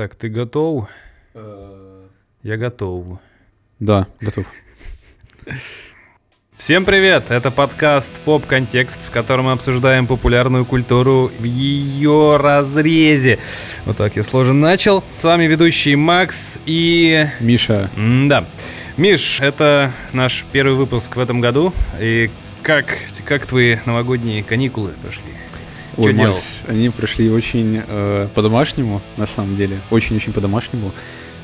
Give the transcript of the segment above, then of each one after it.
Так, ты готов? Я готов. Да, готов. Всем привет! Это подкаст «Поп Контекст», в котором мы обсуждаем популярную культуру в ее разрезе. Вот так я сложен начал. С вами ведущий Макс и... Миша. Да. Миш, это наш первый выпуск в этом году. И как, как твои новогодние каникулы прошли? Ой, делал? Макс, они прошли очень э, по-домашнему, на самом деле. Очень-очень по-домашнему.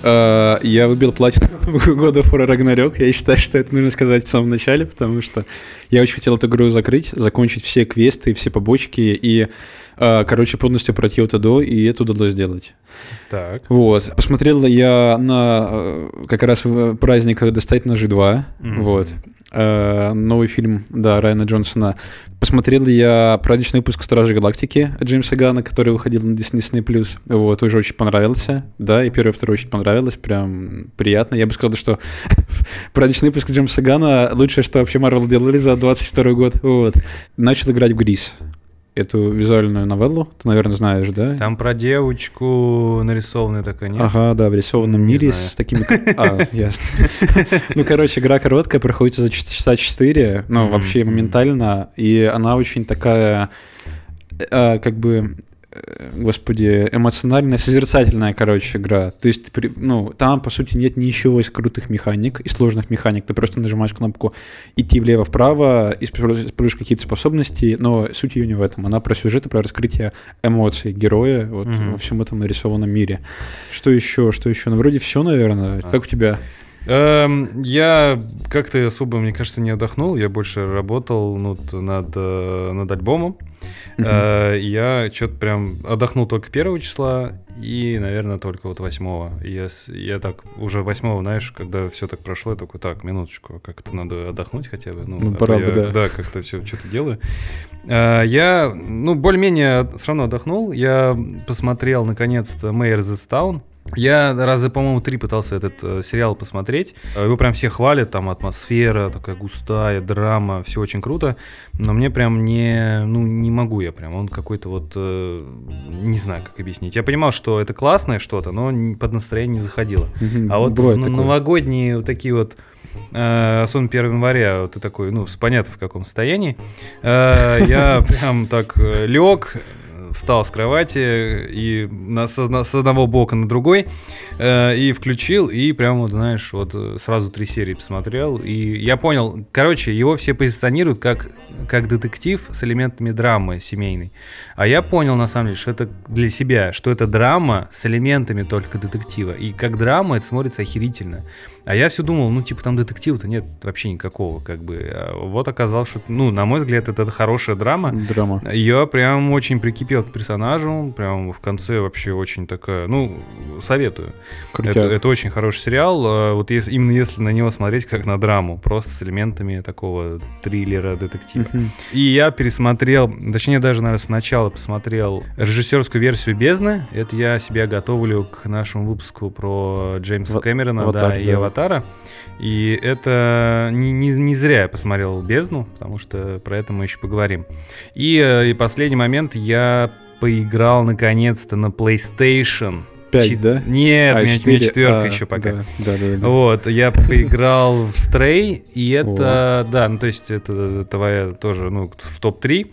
Э, я выбил платину года for Ragnarok. Я считаю, что это нужно сказать в самом начале, потому что я очень хотел эту игру закрыть, закончить все квесты, все побочки и, э, короче, полностью пройти от и до, и это удалось сделать. Так. Вот. Посмотрел я на э, как раз в праздниках «Достать ножи 2». Мгм. Вот. Э, новый фильм, да, Райана Джонсона. Посмотрел я праздничный выпуск «Стражи Галактики» Джеймса Гана, который выходил на Disney+. Вот, тоже очень понравился. Да, и первый, и второй очень понравилось. Прям приятно. Я бы сказал, что праздничный выпуск Джеймса Гана лучшее, что вообще Марвел делали за 22 год. Вот. Начал играть в Грис. Эту визуальную новеллу. Ты, наверное, знаешь, да? Там про девочку нарисованная такая, нет? Ага, да, в рисованном Не мире знаю. с такими... А, ясно. Ну, короче, игра короткая, проходит за часа 4, ну, вообще моментально, и она очень такая, э, как бы, господи, эмоциональная, созерцательная, короче, игра. То есть, при- ну, там, по сути, нет ничего из крутых механик и сложных механик. Ты просто нажимаешь кнопку идти влево-вправо, используешь используешь какие-то способности, но суть ее не в этом. Она про сюжет и про раскрытие эмоций героя вот Мгм. во всем этом нарисованном мире. Что еще? Что еще? Ну, вроде все, наверное. А. Как у тебя? Эм, я как-то особо, мне кажется, не отдохнул. Я больше работал ну, т- над, э, над альбомом. Э, я что-то прям отдохнул только первого числа и, наверное, только вот восьмого. Я, я так уже восьмого, знаешь, когда все так прошло, я такой, так, минуточку, как-то надо отдохнуть хотя бы. Ну, а то пора я, бы, да. Да, как-то все что-то делаю. Э, я, ну, более-менее все равно отдохнул. Я посмотрел, наконец-то, Mayor this Town. Я раза, по-моему, три пытался этот э, сериал посмотреть. Э, Его прям все хвалят, там атмосфера такая густая, драма, все очень круто. Но мне прям не, ну, не могу я прям. Он какой-то вот, э, не знаю, как объяснить. Я понимал, что это классное что-то, но под настроение не заходило. А вот новогодние вот такие вот, э, особенно 1 января, ты такой, ну, понятно в каком состоянии, э, я прям так лег, встал с кровати и на, с, одно- с одного бока на другой э, и включил, и прям вот, знаешь, вот э, сразу три серии посмотрел, и я понял, короче, его все позиционируют как, как детектив с элементами драмы семейной, а я понял, на самом деле, что это для себя, что это драма с элементами только детектива. И как драма это смотрится охерительно. А я все думал, ну, типа, там детектива-то нет вообще никакого, как бы. А вот оказалось, что, ну, на мой взгляд, это хорошая драма. Драма. Я прям очень прикипел к персонажу, прям в конце вообще очень такая, ну, советую. Крутяк. Это, это очень хороший сериал, а, вот если, именно если на него смотреть как на драму, просто с элементами такого триллера, детектива. Мгм. И я пересмотрел, точнее даже, наверное, сначала посмотрел режиссерскую версию «Бездны». Это я себя готовлю к нашему выпуску про Джеймса Ва- Кэмерона «Аватар», да, и да. «Аватара». И это не, не- не зря я посмотрел «Бездну», потому что про это мы еще поговорим. И, э, и последний момент, я поиграл наконец-то на PlayStation. Пять, Чет- да? Нет, А, у меня, у меня четыре? четверка А, еще пока. Да, да, да. да. Вот, я поиграл в Stray, и это, да, ну то есть это твоя тоже, ну, в топ-3,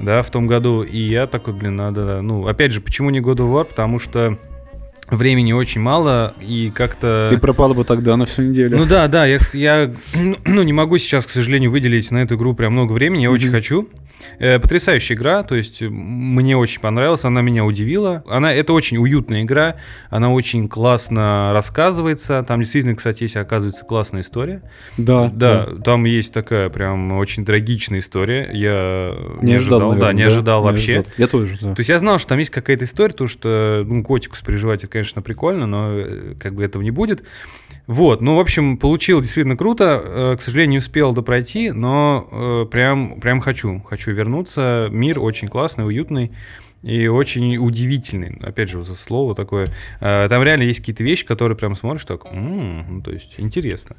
да, в том году, и я такой, блин, надо, ну, опять же, почему не God of War, потому что времени очень мало, и как-то... Ты пропал бы тогда на всю неделю. Ну да, да, я, я ну, не могу сейчас, к сожалению, выделить на эту игру прям много времени, я очень Мгм. хочу. Э, потрясающая игра, то есть мне очень понравилась, она меня удивила. Она, это очень уютная игра, она очень классно рассказывается. Там действительно, кстати, есть, оказывается, классная история. да, Да, там есть такая прям очень трагичная история. Я не, Не ожидал, ожидал, да, наверное, не ожидал Не вообще. ожидал. Я тоже, да. То есть я знал, что там есть какая-то история, то что ну, котику сопереживать, это, конечно, прикольно, но э, как бы этого не будет. Вот, ну, в общем, получил действительно круто. Э, К сожалению, не успел допройти, но э, прям, прям хочу. Хочу вернуться. Мир очень классный, уютный. И очень удивительный. Опять же, за слово такое. Э, там реально есть какие-то вещи, которые прям смотришь так, м-м, ну, то есть интересно.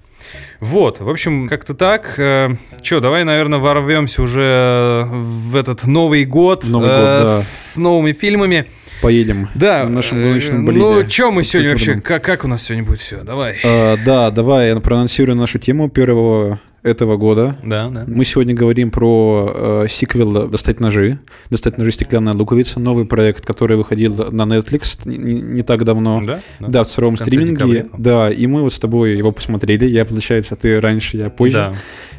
Вот, в общем, как-то так. Э, Че, давай, наверное, ворвемся уже в этот Новый год, Новый год, э, да. с новыми фильмами. Поедем. Да, На нашем э, гоночном болиде. ну, что мы сегодня вообще, как, как у нас сегодня будет все? Давай. А, да, давай я проанонсирую нашу тему первого этого года. Да, да. Мы сегодня говорим про э, сиквел «Достать ножи». «Достать ножи. Стеклянная луковица». Новый проект, который выходил на Netflix не, не- так давно. Да? Да, в цифровом В конце стриминге. декабря. Да, и мы вот с тобой его посмотрели. Я, получается, ты раньше, я позже. Да.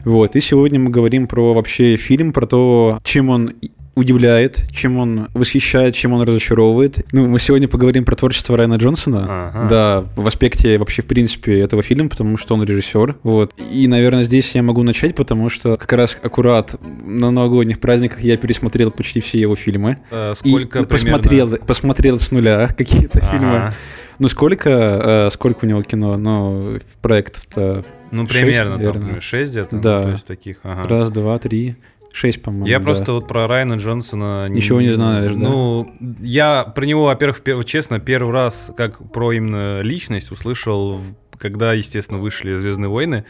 Вот, и сегодня мы говорим про вообще фильм, про то, чем он удивляет, чем он восхищает, чем он разочаровывает. Ну, мы сегодня поговорим про творчество Райана Джонсона. Ага. Да, в аспекте вообще, в принципе, этого фильма, потому что он режиссер. Вот. И, наверное, здесь я могу начать, потому что как раз аккурат на новогодних праздниках я пересмотрел почти все его фильмы. И Сколько ну, посмотрел, примерно? посмотрел с нуля какие-то Ага. фильмы. Ну, сколько, э, сколько у него кино? Ну, проектов-то Ну, примерно, там, наверное. например, 6 где-то. Да. ну, То есть таких, ага. раз, два, три, шесть, по-моему. Я да. просто вот про Райана Джонсона... Ничего не знаешь, да? Ну, я про него, во-первых, пер- честно, первый раз, как про именно личность, услышал, когда, естественно, вышли «Звездные войны».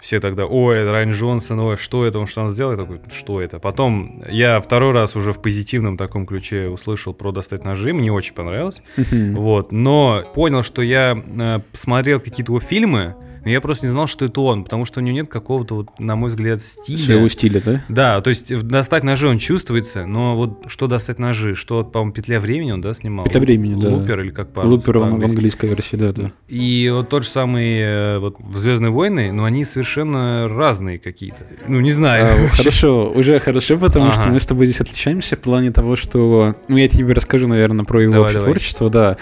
Все тогда, ой, Райан Джонсон, ой, что это, он что он сделал? Я такой, что это? Потом я второй раз уже в позитивном таком ключе услышал про «Достать ножи», мне очень понравилось. Вот, но понял, что я э, посмотрел какие-то его фильмы, но я просто не знал, что это он, потому что у него нет какого-то, вот, на мой взгляд, стиля. Своего стиля, да? Да, то есть достать ножи он чувствуется, но вот что достать ножи, что, по-моему, петля времени он, да, снимал? «Петля времени», да. Лупер или как по Лупер он в английской версии, да, да. И вот тот же самый э, вот Звездные войны, но они совершенно разные какие-то. Ну, не знаю. А. Хорошо, уже хорошо, потому что Ага. мы с тобой здесь отличаемся в плане того, что... Ну, я тебе расскажу, наверное, про его Давай, давай. творчество, да.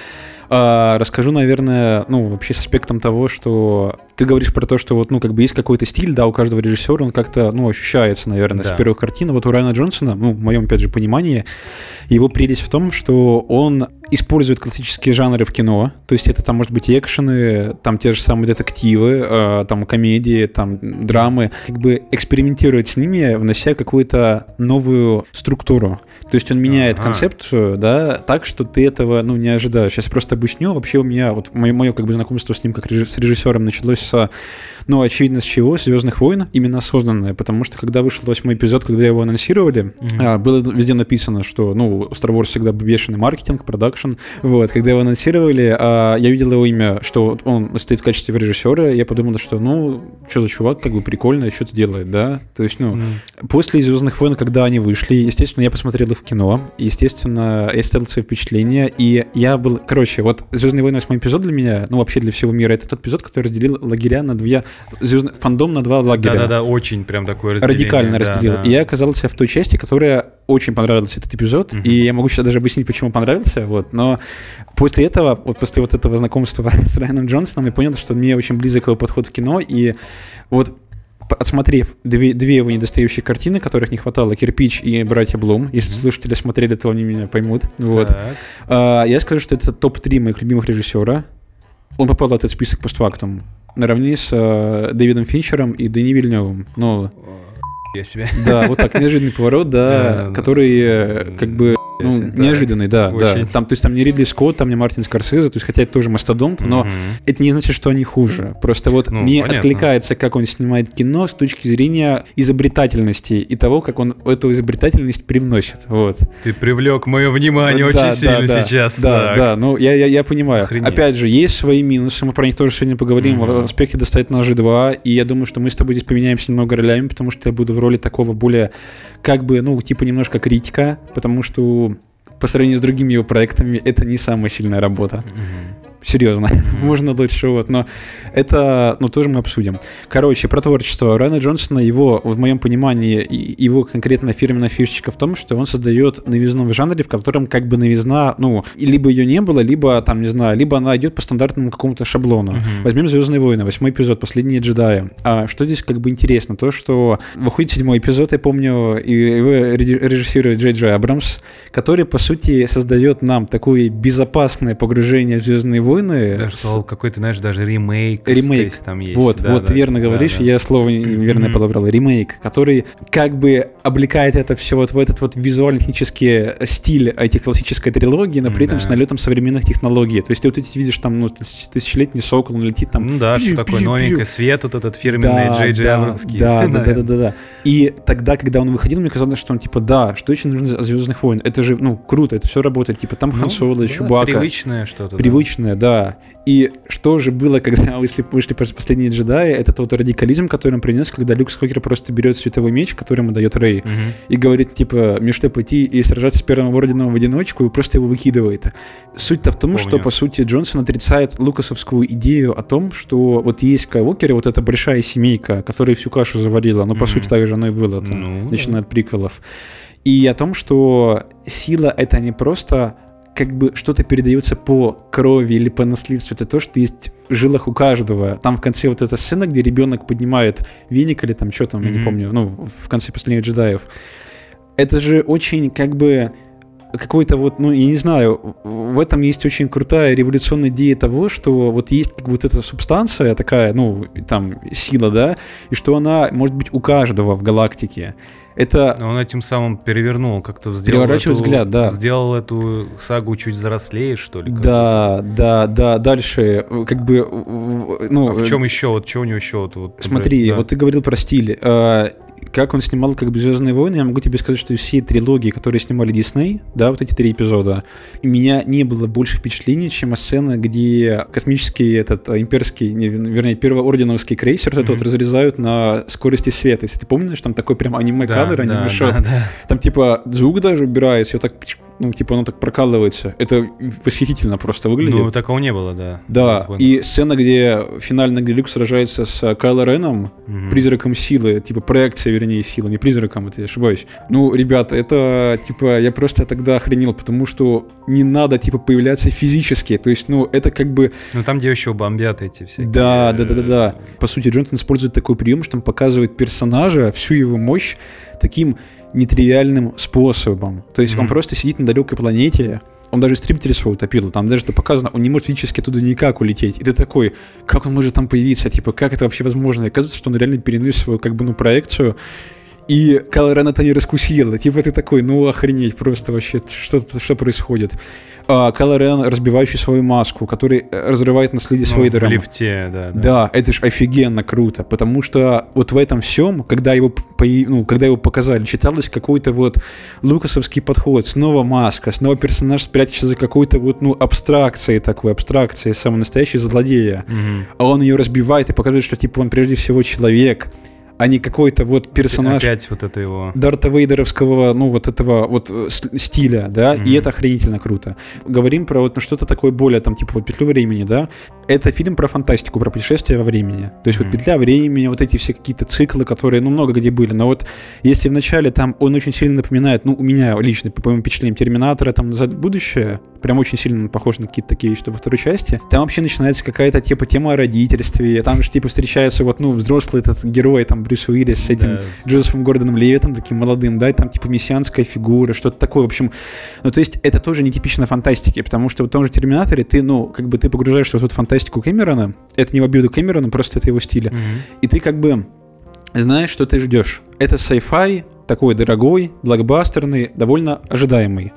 А, расскажу, наверное, ну, вообще с аспектом того, что ты говоришь про то, что вот, ну, как бы есть какой-то стиль, да, у каждого режиссера, он как-то, ну, ощущается, наверное, Да. с первых картин. Вот у Райана Джонсона, ну, в моем, опять же, понимании, его прелесть в том, что он использует классические жанры в кино, то есть это там, может быть, экшены, там те же самые детективы, э, там комедии, там драмы, как бы экспериментирует с ними, внося какую-то новую структуру. То есть он меняет Ага. концепцию, да, так, что ты этого, ну, не ожидаешь. Сейчас просто объясню. Вообще у меня, вот мое, мое как бы знакомство с ним как режи- с режиссером началось с, ну, очевидно, с чего? Звездных войн, именно осознанное. Потому что когда вышел восьмой эпизод, когда его анонсировали, а, было везде написано, что, ну, Star Wars всегда бешеный маркетинг, продакшн. Вот, когда его анонсировали, а, я видел его имя, что он стоит в качестве режиссера, я подумал, что, ну, что за чувак, как бы прикольно, что-то делает, да? То есть, ну, М. После Звездных войн, когда они вышли, естественно, я посмотрел их в кино. Естественно, я сделал свои впечатления. И я был. Короче, вот Звездные войны восьмой эпизод для меня, ну вообще для всего мира, это тот эпизод, который разделил лагеря на две. Звездный фандом на два лагеря. Да-да-да, очень прям такое разделение. Радикально да, разделил. да. И я оказался в той части, которая очень понравился этот эпизод. Мгм. И я могу сейчас даже объяснить, почему понравился. Вот. Но после этого, вот после вот этого знакомства с Райаном Джонсоном, я понял, что мне очень близок его подход в кино. И вот отсмотрев две, две его недостающие картины, которых не хватало, «Кирпич» и «Братья Блум», если слушатели смотрели, то они меня поймут. Вот. А, я скажу, что это топ-3 моих любимых режиссера. Он попал в этот список постфактум. Наравне с э, Дэвидом Финчером и Дени Вильневым. Но Я себя. да, вот так, неожиданный поворот, да, Да, который э, как бы ну, так. неожиданный, да, да. Очень. Там, то есть там не Ридли Скотт, там не Мартин Скорсезе, то есть хотя это тоже мастодонт, но Мгм. это не значит, что они хуже. Просто вот Ну, мне понятно. откликается, как он снимает кино с точки зрения изобретательности и того, как он эту изобретательность привносит. Вот. Ты привлек мое внимание Да, очень да, сильно да, сейчас. Да, так. да, ну я, я, я понимаю. Охренеть. Опять же, есть свои минусы, мы про них тоже сегодня поговорим Мгм. в аспекте достать ножи 2, и я думаю, что мы с тобой здесь поменяемся немного ролями, потому что я буду в роли такого более, как бы, ну, типа немножко критика, потому что по сравнению с другими его проектами это не самая сильная работа. Мгм. Серьезно, можно лучше, вот, но это, ну, тоже мы обсудим. Короче, про творчество Райана Джонсона, его, в моем понимании, и- его конкретно фирменная фишечка в том, что он создает новизну в жанре, в котором как бы новизна, ну, либо ее не было, либо, там, не знаю, либо она идет по стандартному какому-то шаблону. Мгм. Возьмем «Звездные войны», восьмой эпизод, «Последние джедаи». А что здесь как бы интересно? То, что выходит седьмой эпизод, я помню, и его режиссирует Джей Джей Абрамс, который, по сути, создает нам такое безопасное погружение в «Звездные войны... Даже сказал, какой-то, знаешь, даже ремейк. Ремейк. Там есть. Вот, Да, вот да, верно да, говоришь, да. я слово верно подобрал. Ремейк, который как бы облекает это все вот в этот вот визуально-технический стиль этих классической трилогии, но при этом Да. с налетом современных технологий. То есть ты вот эти видишь там, ну, тысяч- тысячелетний сокол, он летит там... Ну да, все пью, такое пью, новенькое, свет вот этот фирменный Джей Джей да, Абрамский. Да, да, да, да, да, да. И тогда, когда он выходил, мне казалось, что он типа, да, что очень нужно от Звездных войн. Это же, ну, круто, это все работает. Типа там Хан Ну, Соло, да, Чубака. Привычное что-то. да. Привычное, да. И что же было, когда вышли, вышли пос- последние джедаи, это тот радикализм, который он принес, когда Люк Скокер просто берет световой меч, который ему дает Рэй, Мгм. и говорит, типа, что, пойти и сражаться с первым орденом в одиночку, и просто его выкидывает. Суть-то в том, Помню. что, по сути, Джонсон отрицает лукасовскую идею о том, что вот есть Скайуокеры, вот эта большая семейка, которая всю кашу заварила, ну, по Мгм. сути, так же оно и было, там, Ну, да. начиная от приквелов. И о том, что сила — это не просто как бы что-то передается по крови или по наследству, это то, что есть в жилах у каждого. Там в конце вот эта сцена, где ребенок поднимает веник или там что там, я не помню, ну, в конце последних джедаев. Это же очень как бы какой-то вот, ну, я не знаю, в этом есть очень крутая революционная идея того, что вот есть как вот эта субстанция такая, ну, там, сила, да, и что она может быть у каждого в галактике. Это Он этим самым перевернул, как-то сделал эту, взгляд, да. Сделал эту сагу чуть взрослее, что ли. Да, да, да, дальше, э, как бы, ну... А в э, чем еще? Вот что у него еще? Вот, вот, Смотри, да. вот ты говорил про стиль. Как он снимал как бы «Звездные войны», я могу тебе сказать, что из всей трилогии, которые снимали Дисней, да, вот эти три эпизода, у меня не было больше впечатлений, чем сцена, где космический этот э, имперский, не, вернее, первоорденовский крейсер вот этот вот разрезают на скорости света. Если ты помнишь, там такой прям аниме-кадр, да, аниме-шот. да, да. Там типа звук даже убирается, и так, ну, типа оно так прокалывается. Это восхитительно просто выглядит. Ну, такого не было, да. Да, и сцена, где финально где Люк сражается с Кайло Реном, Мгм. призраком силы, типа проекция, вернее, силы, не призраком, это я ошибаюсь. Ну, ребята, это, типа, я просто тогда охренел, потому что не надо, типа, появляться физически, то есть, ну, это как бы, Ну, там, где еще бомбят эти всякие... да, да, да, да, да. По сути, Джонсон использует такой прием, что он показывает персонажа, всю его мощь, таким нетривиальным способом. То есть он Мгм. просто сидит на далекой планете, он даже истребитель свой утопил, там даже это показано, он не может физически туда никак улететь. И ты такой, как он может там появиться, типа, как это вообще возможно? И оказывается, что он реально перенес свою, как бы, ну, проекцию, и Кайло Рен это не раскусил. И Типа ты такой, ну охренеть, просто вообще, что, что происходит? А, Кайло Рен, разбивающий свою маску, который э, разрывает наследие с ну, в Вейдером. лифте, да. Да, это ж офигенно круто, потому что вот в этом всем, когда его, ну, когда его показали, читалось какой-то вот лукасовский подход, снова маска, снова персонаж спрячется за какой-то вот, ну, абстракцией такой, абстракцией, самый настоящий злодея. Мгм. А он ее разбивает и показывает, что, типа, он прежде всего человек, а не какой-то вот персонаж Опять вот это его... Дарта Вейдеровского, ну, вот этого вот э, стиля, да, и Мгм. это охренительно круто. Говорим про вот ну, что-то такое более, там, типа, вот «Петлю времени», да, это фильм про фантастику, про путешествие во времени. То есть вот Мгм. «Петля времени», вот эти все какие-то циклы, которые, ну, много где были, но вот если в начале там он очень сильно напоминает, ну, у меня лично, по моим впечатлениям, Терминатора, там, «Назад в будущее», прям очень сильно похож на какие-то такие, что во второй части, там вообще начинается какая-то, типа, тема о родительстве, там же, типа, встречается вот, ну, взрослый этот герой, там, Брюс Уиллис с этим Да, Джозефом Гордоном Левитом, таким молодым, да, и там типа мессианская фигура, что-то такое, в общем. Ну, то есть это тоже нетипично фантастики, потому что в том же Терминаторе ты, ну, как бы ты погружаешься в эту фантастику Кэмерона, это не в обиду Кэмерона, просто это его стиля, Мгм. и ты как бы знаешь, что ты ждешь. Это sci-fi, такой дорогой, блокбастерный, довольно ожидаемый.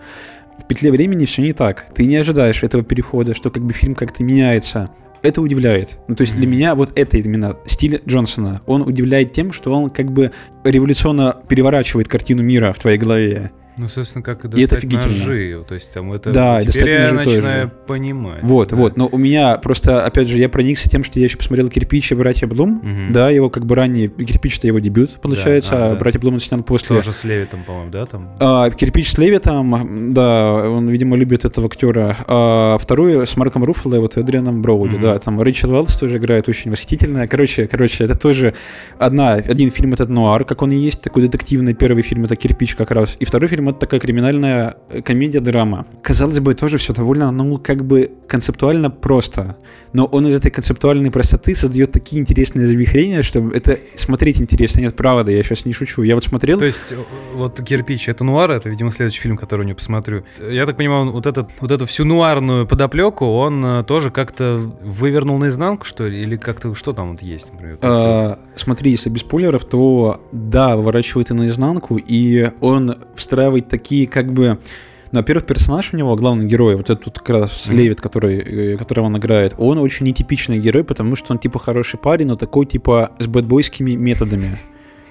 В «Петле времени» все не так. Ты не ожидаешь этого перехода, что как бы фильм как-то меняется. Это удивляет. Ну, то есть для меня вот это именно стиль Джонсона. Он удивляет тем, что он как бы революционно переворачивает картину мира в твоей голове. Ну, собственно, как и И это достать офигительно. ножи. То есть там это... Да, теперь достать я ножи тоже. начинаю понимать. Вот, да. вот. Но у меня просто, опять же, я проникся тем, что я еще посмотрел «Кирпич» и «Братья Блум». Мгм. Да, его как бы ранее... «Кирпич» — это его дебют, получается, а, а да. «Братья Блум» он снял после. Тоже с Левитом, по-моему, да, там? А, Кирпич с Левитом, да, он, видимо, любит этого актера. А вторую с Марком Руффало и вот Эдрианом Броуди, Мгм. да, там Рэйчел Уэллс тоже играет очень восхитительно. Короче, короче, это тоже одна, один фильм этот нуар, как он и есть, такой детективный. Первый фильм это Кирпич как раз, и второй фильм фильм это такая криминальная э, комедия-драма. Казалось бы, тоже все довольно, ну, как бы концептуально просто. Но он из этой концептуальной простоты создает такие интересные завихрения, что это смотреть интересно. Нет, правда, я сейчас не шучу. Я вот смотрел... То есть, вот «Кирпич» — это нуар, это, видимо, следующий фильм, который я посмотрю. Я так понимаю, вот, этот, вот эту всю нуарную подоплеку он э, тоже как-то вывернул наизнанку, что ли? Или как-то что там вот есть, например? А, смотри, если без спойлеров, то да, выворачивает и наизнанку, и он встраивает такие как бы ну, во-первых, персонаж у него, главный герой, вот этот как раз. Левит, который, э, которого он играет, он очень нетипичный герой, потому что он типа хороший парень, но такой типа с бэтбойскими методами.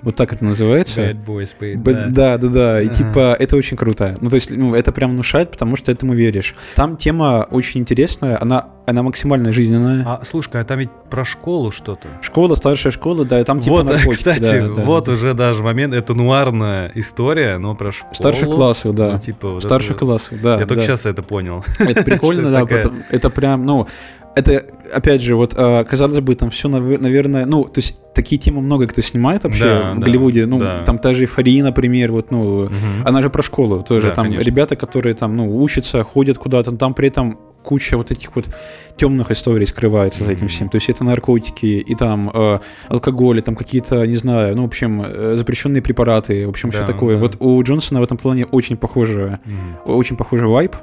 Вот так это называется. Bad Boys Paid, Bad, да. Да, да, да. И ага. типа это очень круто. Ну, то есть, ну, это прям внушает, потому что этому веришь. Там тема очень интересная, она, она максимально жизненная. А, слушай, а там ведь про школу что-то. Школа, старшая школа, да, и там типа Вот, наркотики, кстати, да, да, вот да. уже даже момент, это нуарная история, но про школу. Старших классов, да. Ну, типа, вот Старших это... классов, да. Я только сейчас это понял. Это прикольно, да, это прям, ну, это, опять же, вот, а, казалось бы, там все, наверное, ну, то есть такие темы много кто снимает вообще да, в да, Голливуде. Ну, да. там та же эйфория, например, вот, ну, угу. она же про школу тоже. Да, там конечно. ребята, которые там, ну, учатся, ходят куда-то, там при этом куча вот этих вот темных историй скрывается mm-hmm. за этим всем. То есть это наркотики и там э, алкоголь, и там какие-то, не знаю, ну, в общем, э, запрещенные препараты, в общем, да, все такое. Да. Вот у Джонсона в этом плане очень похоже, mm-hmm. очень похожий вайп,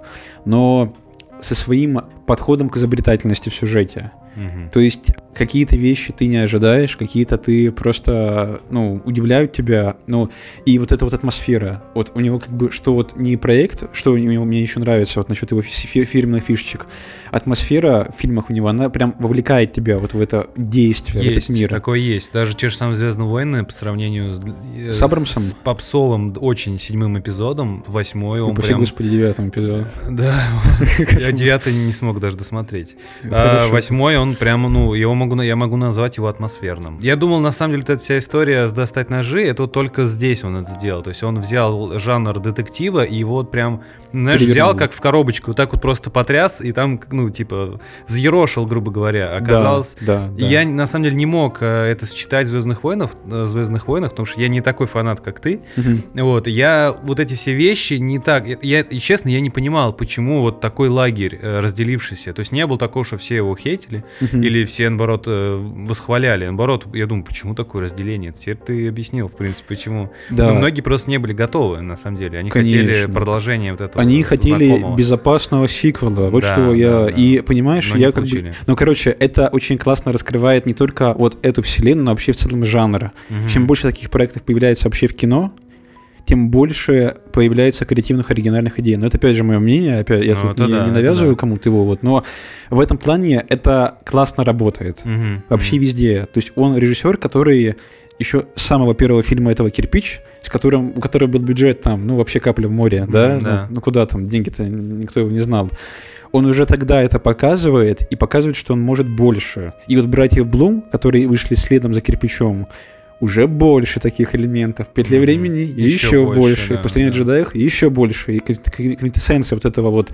но со своим подходом к изобретательности в сюжете. Угу. То есть какие-то вещи ты не ожидаешь, какие-то ты просто, ну, удивляют тебя, ну, и вот эта вот атмосфера, вот у него как бы, что вот не проект, что у него мне еще нравится вот насчет его фи- фирменных фишечек, атмосфера в фильмах у него, она прям вовлекает тебя вот в это действие, есть, в этот мир. такое есть. Даже те же самые «Звездные войны» по сравнению с, э, с Абрамсом? С попсовым очень седьмым эпизодом, восьмой он Упаси прям... господи, девятым эпизодом. Да, я девятый не смог даже досмотреть. А восьмой он прям, ну, его могу, я могу назвать его атмосферным. Я думал, на самом деле, эта вся история с «Достать ножи», это вот только здесь он это сделал. То есть он взял жанр детектива и его вот прям, знаешь, взял как в коробочку, вот так вот просто потряс, и там, ну, типа, взъерошил, грубо говоря. Оказалось, да, да, я на самом деле не мог э, это сочетать в «Звездных войнах», э, «Звездных войнах», потому что я не такой фанат, как ты. Угу. Вот, я вот эти все вещи не так... Я, и честно, я не понимал, почему вот такой лагерь э, разделившийся. То есть не было такого, что все его хейтили, или все, наоборот, восхваляли. Наоборот, я думаю, почему такое разделение? Теперь ты объяснил, в принципе, почему. Да. Но многие просто не были готовы, на самом деле. Они Конечно. хотели продолжение вот этого Они хотели знакомого. безопасного сиквела. Вот да, что я... Да, да. И понимаешь, но я как бы... Ну, короче, это очень классно раскрывает не только вот эту вселенную, но вообще в целом жанра. Угу. Чем больше таких проектов появляется вообще в кино, тем больше появляется креативных оригинальных идей. Но это опять же мое мнение, опять я ну, тут не, да, не навязываю да. кому-то его, вот, но в этом плане это классно работает. Угу, вообще угу. везде. То есть он режиссер, который еще с самого первого фильма этого «Кирпич», с которым, у которого был бюджет там, ну, вообще капля в море, да? да. Ну, ну, куда там, деньги-то никто его не знал он уже тогда это показывает и показывает, что он может больше. И вот братьев Блум, которые вышли следом за кирпичом, уже больше таких элементов. В петле mm-hmm. времени еще, еще больше. больше. Да, Последний да. джедаях еще больше. И квинтэссенция вот этого вот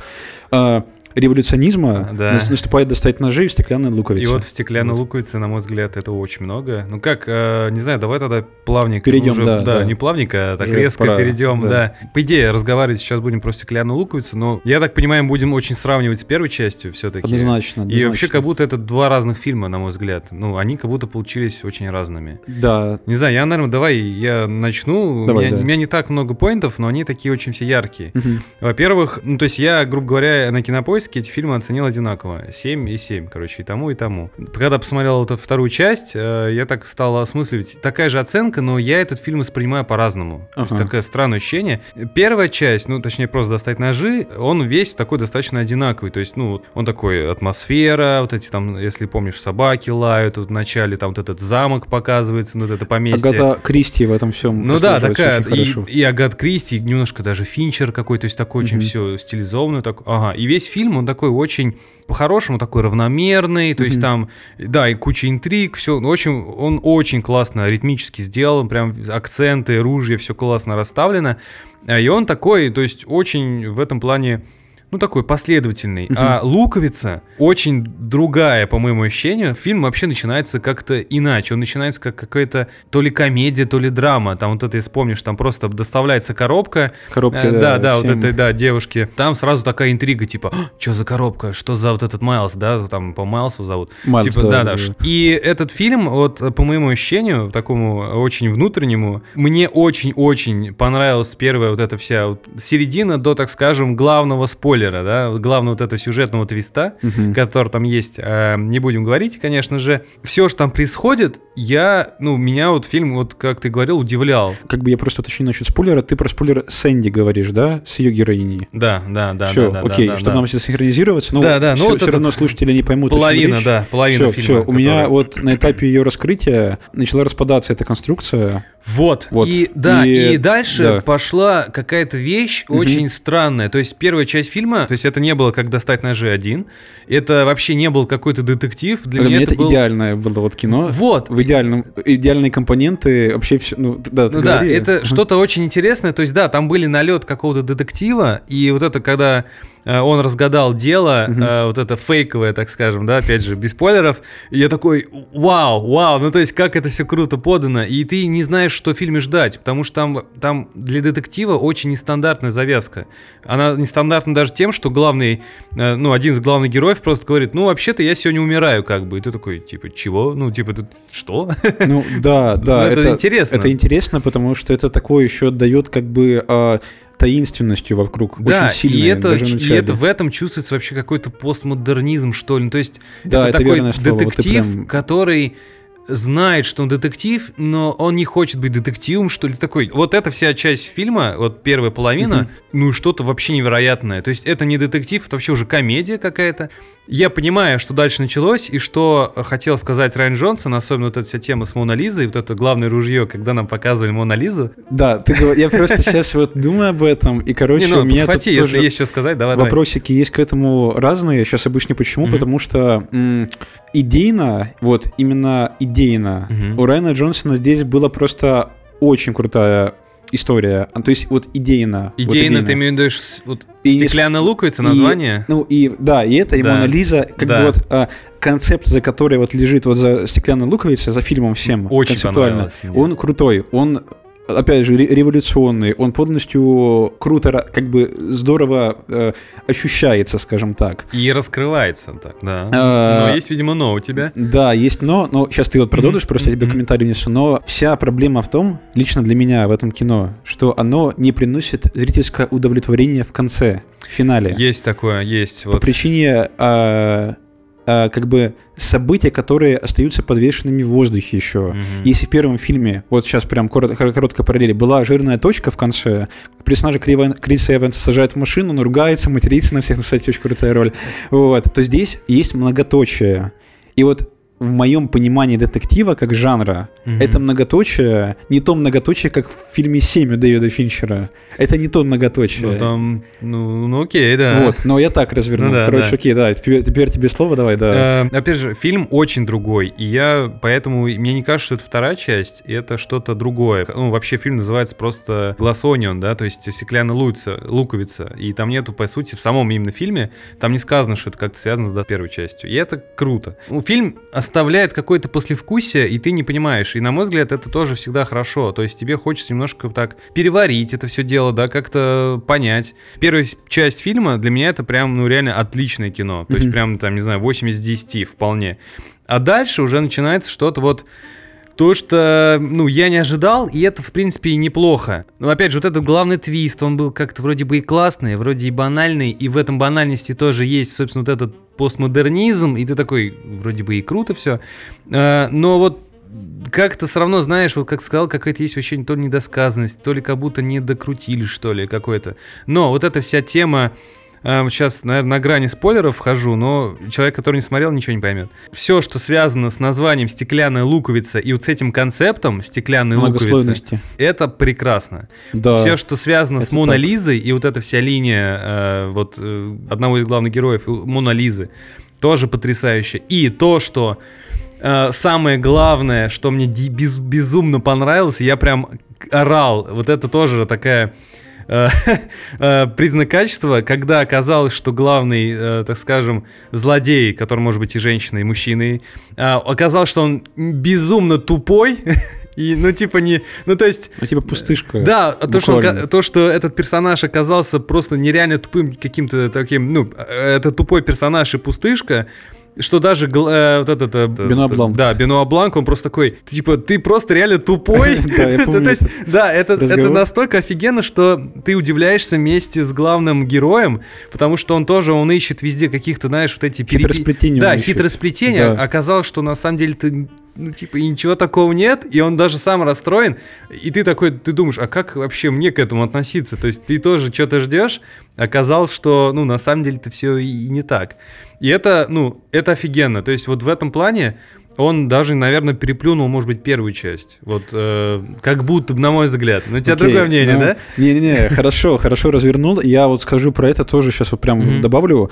а, революционизма да. наступает достать ножи и стеклянные луковицы. И вот в стеклянной вот. луковице, на мой взгляд, этого очень много. Ну как, э, не знаю, давай тогда плавненько. Перейдем, уже, да, да. Да, не плавненько, а так уже резко пора, перейдем, да. да. По идее, разговаривать сейчас будем про стеклянную луковицу, но я так понимаю, будем очень сравнивать с первой частью все-таки. Однозначно, однозначно. И вообще как будто это два разных фильма, на мой взгляд. Ну, они как будто получились очень разными. Да. Не знаю, я, наверное, давай я начну. Давай, у, меня, да. у меня не так много поинтов, но они такие очень все яркие. Угу. Во-первых, ну, то есть я, грубо говоря, на кинопоиске эти фильмы оценил одинаково. 7 и 7, короче, и тому, и тому. Когда посмотрел эту вторую часть, э, я так стал осмысливать. Такая же оценка, но я этот фильм воспринимаю по-разному. Ага. То есть такое странное ощущение. Первая часть, ну, точнее, просто достать ножи, он весь такой достаточно одинаковый. То есть, ну, он такой атмосфера, вот эти там, если помнишь, собаки лают, вот в начале там вот этот замок показывается, ну, вот это поместье. Агата Кристи в этом всем. Ну да, такая. И, и Агат Кристи, немножко даже Финчер какой, то есть такой очень все стилизованный. Так, ага. И весь фильм, он такой очень по-хорошему такой равномерный, то есть там, да, и куча интриг, все, очень, он очень классно ритмически сделан, прям акценты, ружья, все классно расставлено, а, и он такой, то есть очень в этом плане ну, такой последовательный. А «Луковица» очень другая, по моему ощущению. Фильм вообще начинается как-то иначе. Он начинается как какая-то то ли комедия, то ли драма. Там вот это, если помнишь, там просто доставляется коробка. Коробка, Э, Да, да, вот всем. этой, да, девушки. Там сразу такая интрига, типа, что за коробка, что за вот этот Майлз, да, там по Майлсу зовут. Майлз, типа, да, да, да. да, И этот фильм, вот по моему ощущению, такому очень внутреннему, мне очень-очень понравилась первая вот эта вся вот середина до, так скажем, главного спойлера, да, вот главного вот этого сюжетного твиста, Мгм. который там есть. А, не будем говорить, конечно же. Все, что там происходит, я, ну, меня вот фильм, вот как ты говорил, удивлял. Как бы я просто уточню насчет спойлера. Ты про спойлер Сэнди говоришь, да? С ее героиней. Да, да, да, все, да, да, окей, да, чтобы да. нам все синхронизироваться. Ну, Да, да, ну все, вот этот равно слушатели не поймут. Половина, да, половина все, фильма. все. У меня вот на этапе ее раскрытия начала распадаться эта конструкция. Вот. Вот. И да, и, И- дальше да. пошла какая-то вещь Мгм. очень странная. То есть первая часть фильма, то есть это не было как достать ножи один, это вообще не был какой-то детектив. Для Для меня меня это, был... идеальное было вот кино. Вот. В идеальном, идеальные компоненты, вообще все, ну, да, ты Ну да, говори. это что-то очень интересное. То есть, да, там были налет какого-то детектива, и вот это, когда он разгадал дело, Мгм. э, вот это фейковое, так скажем, да, опять же, без спойлеров, и я такой, вау, вау, ну то есть, как это все круто подано, и ты не знаешь, что в фильме ждать, потому что там, там для детектива очень нестандартная завязка. Она нестандартна даже тем, что главный, э, ну, один из главных героев просто говорит, ну, вообще-то я сегодня умираю, как бы, и ты такой, типа, чего? Ну, типа, ты что? Ну да, да. Ну, это интересно. Это интересно, потому что это такое еще дает как бы а, таинственностью вокруг. Да, очень сильно. и это, и это в этом чувствуется вообще какой-то постмодернизм, что ли. Ну, То есть Да, это, это такой слово, вот детектив, прям- который знает, что он детектив, но он не хочет быть детективом, что ли, такой. Вот эта вся часть фильма, вот первая половина, Мгм. ну, что-то вообще невероятное. То есть это не детектив, это вообще уже комедия какая-то. Я понимаю, что дальше началось, и что хотел сказать Райан Джонсон, особенно вот эта вся тема с Мона Лизой, вот это главное ружье, когда нам показывали Мона Лизу. Да, ты я просто сейчас вот думаю об этом, и, короче, ну, у меня тут если есть что сказать, давай, вопросики есть к этому разные. Сейчас обычно почему? Потому что идейно, вот именно идейно, Мгм. у Райана Джонсона здесь была просто очень крутая история. А, То есть вот идейно. вот Идейно ты имеешь в вот И стеклянная луковица, и- название? Ну и да, и это, и Да. Мона Лиза, как Да. бы вот а, концепт, за который вот лежит вот за стеклянной луковицей, за фильмом всем Очень концептуально, он крутой, он опять же ре- революционный, он полностью круто, как бы здорово э, ощущается, скажем так. И раскрывается так, да. А, Но есть, видимо, но у тебя. Да, есть но, но сейчас ты вот продолжишь, Мгм, просто я тебе мгм. комментарий внесу, но вся проблема в том, лично для меня в этом кино, что оно не приносит зрительское удовлетворение в конце, в финале. Есть такое, есть. по Вот. причине а, а, как бы события, которые остаются подвешенными в воздухе еще. Мгм. Если в первом фильме, вот сейчас прям корот- короткая параллель, была жирная точка в конце, персонажа Криса Эванса сажают в машину, он ругается, матерится на всех, ну, кстати, очень крутая роль, вот, то здесь есть многоточие. И вот в моем понимании детектива как жанра, Мгм. это многоточие, не то многоточие, как в фильме «Семь» у Дэвида Финчера. Это не то многоточие. Ну, там, ну, ну окей, да. Вот, но я так развернул. Ну да, Короче, да. окей, да, теперь, теперь тебе слово давай, да. Э, опять же, фильм очень другой, и я поэтому мне не кажется, что это вторая часть, это что-то другое. Ну, вообще фильм называется просто Onion, да, то есть стеклянная луковица, луковица, и там нету, по сути, в самом именно фильме, там не сказано, что это как-то связано с да, первой частью, и это круто. Ну, фильм оставляет какое-то послевкусие, и ты не понимаешь, и на мой взгляд, это тоже всегда хорошо, то есть тебе хочется немножко так переварить это все дело, да, как-то понять. Первая часть фильма для меня это прям, ну, реально отличное кино, то есть прям, там, не знаю, 8 из 10 вполне. А дальше уже начинается что-то вот то, что, ну, я не ожидал, и это, в принципе, и неплохо. Но, опять же, вот этот главный твист, он был как-то вроде бы и классный, вроде и банальный, и в этом банальности тоже есть, собственно, вот этот постмодернизм, и ты такой, вроде бы и круто все. Но вот как-то все равно, знаешь, вот как сказал, какая-то есть ощущение, то ли недосказанность, то ли как будто не докрутили, что ли, какой-то. Но вот эта вся тема, э, сейчас, наверное, на грани спойлеров вхожу, но человек, который не смотрел, ничего не поймет. Все, что связано с названием «Стеклянная луковица» и вот с этим концептом «Стеклянной луковицы», это прекрасно. Да. Все, что связано с Мона так. Лизой, и вот эта вся линия э, вот э, одного из главных героев, Мона Лизы, тоже потрясающе. И то, что э, самое главное, что мне без- безумно понравилось, я прям орал. Вот это тоже такая признак качества, когда оказалось, что главный, э, так скажем, злодей, который может быть и женщиной, и мужчиной, э, оказалось, что он безумно тупой, и, ну, типа, не... Ну, то есть... Ну, типа пустышка. Да, то что, он то, что этот персонаж оказался просто нереально тупым каким-то таким... Ну, э, это тупой персонаж и пустышка, что даже э, вот этот... э, Бенуа Бланк. Да, Бенуа Бланк, он просто такой, типа, ты просто реально тупой. Да, это, настолько офигенно, что ты удивляешься вместе с главным героем, потому что он тоже, он ищет везде каких-то, знаешь, вот эти... Хитросплетения Да, хитросплетения. Оказалось, что на самом деле ты ну, типа, и ничего такого нет, и он даже сам расстроен, и ты такой, ты думаешь, а как вообще мне к этому относиться? То есть ты тоже что-то ждешь, оказалось, что, ну, на самом деле это все и, не так. И это, ну, это офигенно. То есть вот в этом плане он даже, наверное, переплюнул, может быть, первую часть. Вот, э, как будто, бы, на мой взгляд. Но у тебя Окей, другое мнение, ну, да? Не-не-не, хорошо, хорошо развернул. Я вот скажу про это тоже сейчас вот прям Мгм. добавлю.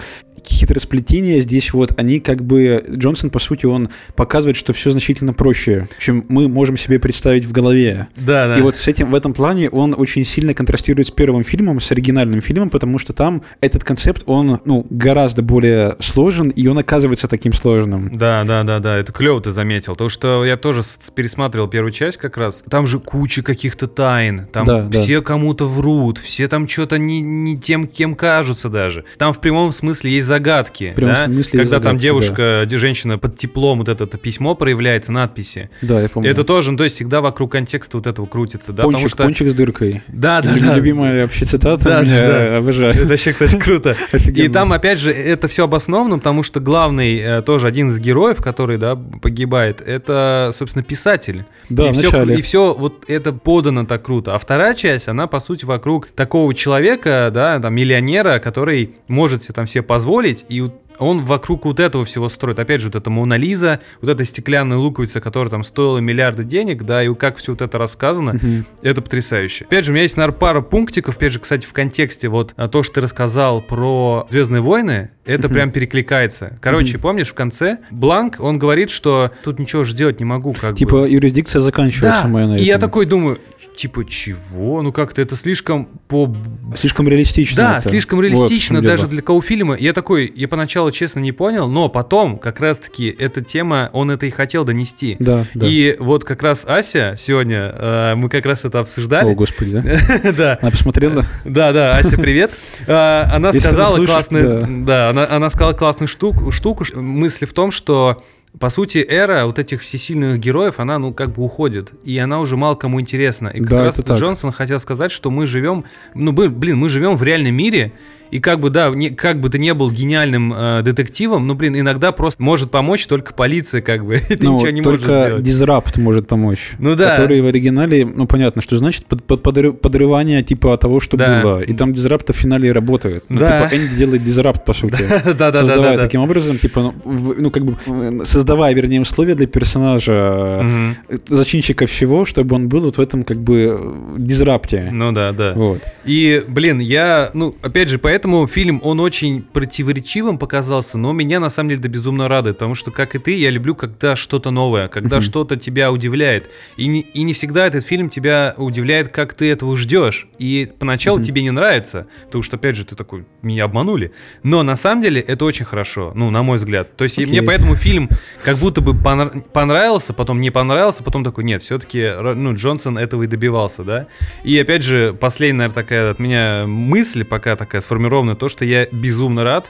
Хитросплетения здесь вот, они как бы... Джонсон, по сути, он показывает, что все значительно проще, чем мы можем себе представить в голове. Да, да. И вот с этим, в этом плане он очень сильно контрастирует с первым фильмом, с оригинальным фильмом, потому что там этот концепт, он, ну, гораздо более сложен, и он оказывается таким сложным. Да, да, да, да, это клево ты заметил. Потому что я тоже пересматривал первую часть как раз. Там же куча каких-то тайн. Там Да, да. все кому-то врут, все там что-то не, не тем, кем кажутся даже. Там в прямом смысле есть загадки. В прямом да? смысле есть Когда там загадки, девушка, де- женщина под теплом, вот это письмо проявляется, надписи. Да, я помню. Это тоже, ну, то есть всегда вокруг контекста вот этого крутится, да, потому пончик, что... пончик с дыркой. Да, да, Лю- да. Любимая вообще цитата, Да, меня, да, да. обожаю. Это вообще, кстати, круто. И там, опять же, это все обосновано, потому что главный, э, тоже один из героев, который, да, погибает, это, собственно, писатель. Да, и, все, и все вот это подано так круто. А вторая часть, она, по сути, вокруг такого человека, да, там, миллионера, который может себе там все позволить, и он вокруг вот этого всего строит. Опять же, вот эта Мона Лиза, вот эта стеклянная луковица, которая там стоила миллиарды денег, да, и как все вот это рассказано, Мгм. это потрясающе. Опять же, у меня есть, наверное, пара пунктиков. Опять же, кстати, в контексте вот а, то, что ты рассказал про Звездные войны, это Мгм. прям перекликается. Короче, помнишь, в конце Бланк, он говорит, что тут ничего же делать не могу, как бы. Типа юрисдикция заканчивается Да, моя на и я этом. такой думаю, типа, чего? Ну как-то это слишком по... Слишком реалистично. Да, это. слишком Вот реалистично чем даже дело. для кого фильма. Я такой, я поначалу, честно, не понял, но потом как раз-таки эта тема, он это и хотел донести. Да, да. И вот как раз Ася сегодня, э, мы как раз это О, обсуждали. господи, да? Да. Она посмотрела? Да, да, Ася, привет. А, Она сказала классную, да, она, сказала классную штуку, Мысль в том, что по сути, эра вот этих всесильных героев, она, ну, как бы уходит, и она уже мало кому интересна. И как Да, раз это так. Джонсон хотел сказать, что мы живем, ну, блин, мы живем в реальном мире, и как бы, да, не- как бы ты не был гениальным э, детективом, ну, блин, иногда просто может помочь только полиция, как бы, ты Ну, ничего не можешь только сделать. дизрапт может помочь. Ну да. Который в оригинале, ну понятно, что значит под, под- подры- подрывание типа того, что Да. было. И там дизрапт в финале работает. Ну, Да. типа Энди делает дизрапт, по сути. Да-да-да-да. Создавая таким образом, типа, ну, ну, как бы, создавая, вернее, условия для персонажа, э, зачинщика всего, чтобы он был вот в этом, как бы, э, дизрапте. Ну да, да. Вот. И, блин, я, ну, опять же, поэтому фильм, он очень противоречивым показался, но меня на самом деле до безумно радует, потому что, как и ты, я люблю, когда что-то новое, когда Мгм. что-то тебя удивляет. И не, и не всегда этот фильм тебя удивляет, как ты этого ждешь. И поначалу Мгм. тебе не нравится, потому что, опять же, ты такой, меня обманули. Но на самом деле это очень хорошо, ну, на мой взгляд. То есть и мне поэтому фильм как будто бы понра- понравился, потом не понравился, потом такой, нет, все-таки, ну, Джонсон этого и добивался, да. И опять же, последняя, наверное, такая от меня мысль, пока такая сформирована, то, что я безумно рад,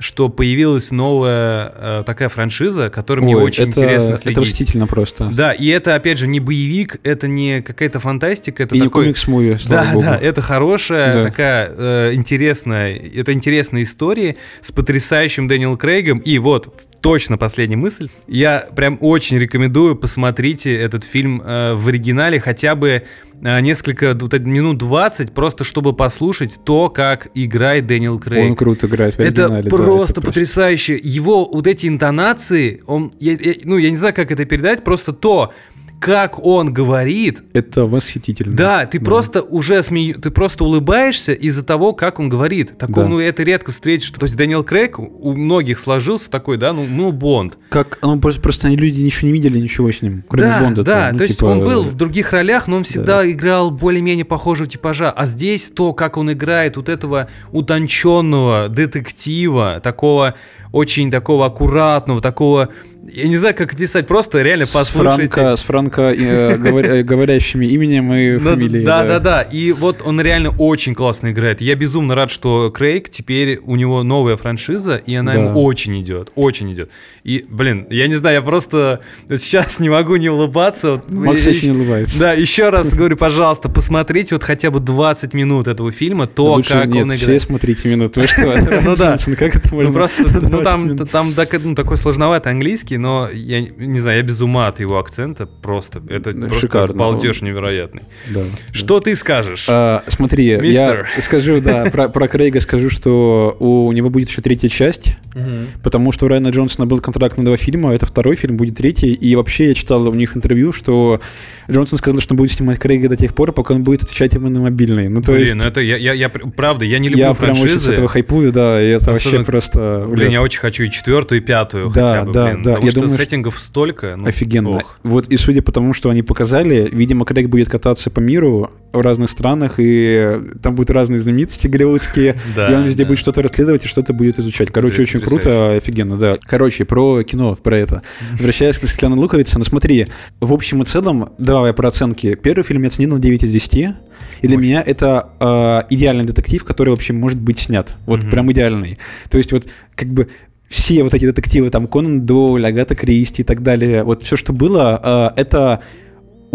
что появилась новая э, такая франшиза, которой мне очень это, интересно Это следить. восхитительно просто. Да, и это, опять же, не боевик, это не какая-то фантастика, это И не такой... комикс-муви, слава Да, богу. да, это хорошая, Да. такая э, интересная, это интересная история с потрясающим Дэниел Крейгом. И вот, точно последняя мысль. Я прям очень рекомендую, посмотрите этот фильм э, в оригинале хотя бы несколько, вот это минут 20, просто чтобы послушать то, как играет Дэниел Крейг. Он круто играет в Это оригинале. да, просто потрясающе. Его вот эти интонации, он, я- я- ну, я не знаю, как это передать, просто то, как он говорит, Это восхитительно. да, ты просто уже смею, ты просто улыбаешься из-за того, как он говорит. Такого, Да. ну, это редко встретишь. То есть Дэниел Крейг у многих сложился такой, да, ну, ну Бонд. Как, ну, просто, просто они люди ничего не видели, ничего с ним, кроме да, Бонда. да, ну, то есть типа, он был в других ролях, но он всегда играл более-менее похожего типажа. А здесь то, как он играет вот этого утонченного детектива, такого очень такого аккуратного, такого, я не знаю, как описать, просто реально с послушайте. Франко, с Франко э, говоря- э, говорящими именем и Ну, фамилией. Да, да, да. И вот он реально очень классно играет. Я безумно рад, что Крейг теперь у него новая франшиза, и она Да. ему очень идет, очень идет. И, блин, я не знаю, я просто сейчас не могу не улыбаться. Макс я- очень улыбается. Да, еще раз говорю, пожалуйста, посмотрите вот хотя бы 20 минут этого фильма, то, Лучше как нет, он все играет. смотрите минут. Вы что? Ну да. Как это можно? Ну просто, ну 20 там, там так- ну, такой сложноватый английский, но я не знаю, я без ума от его акцента, просто, это Да, просто шикарно. балдеж невероятный. Да. Что ты скажешь? А, смотри, Мистер. я скажу, да, про, про Крейга скажу, что у него будет еще третья часть, потому что у Райана Джонсона был контракт на два фильма, это второй фильм, будет третий, и вообще я читал у них интервью, что Джонсон сказал, что он будет снимать Крейга до тех пор, пока он будет отвечать ему на мобильный. Ну, то Блин, есть, ну это я, я, я пр- правда, я не люблю я прям очень с франшизы. этого хайпую, да, и это Особенно- вообще просто... Блин, улет. я очень хочу и четвертую, и пятую Да, хотя бы, да, блин, да. потому Я что думаю, что- сеттингов столько. ну, Офигенно. ох. Вот и судя по тому, что они показали, видимо, Крейг будет кататься по миру в разных странах, и там будут разные знаменитости голливудские, Да, и он везде да. будет что-то расследовать и что-то будет изучать. Короче, очень круто, офигенно, да. Короче, про кино, про это. Возвращаясь к Светлане Луковице, ну смотри, в общем и целом, давай про оценки. Первый фильм я оценил на 9 из 10, и для Мощно. меня это э, идеальный детектив, который вообще может быть снят. Вот Мгм. прям идеальный. То есть вот как бы все вот эти детективы, там Конан Дойль, Агата Кристи и так далее, вот все, что было, э, это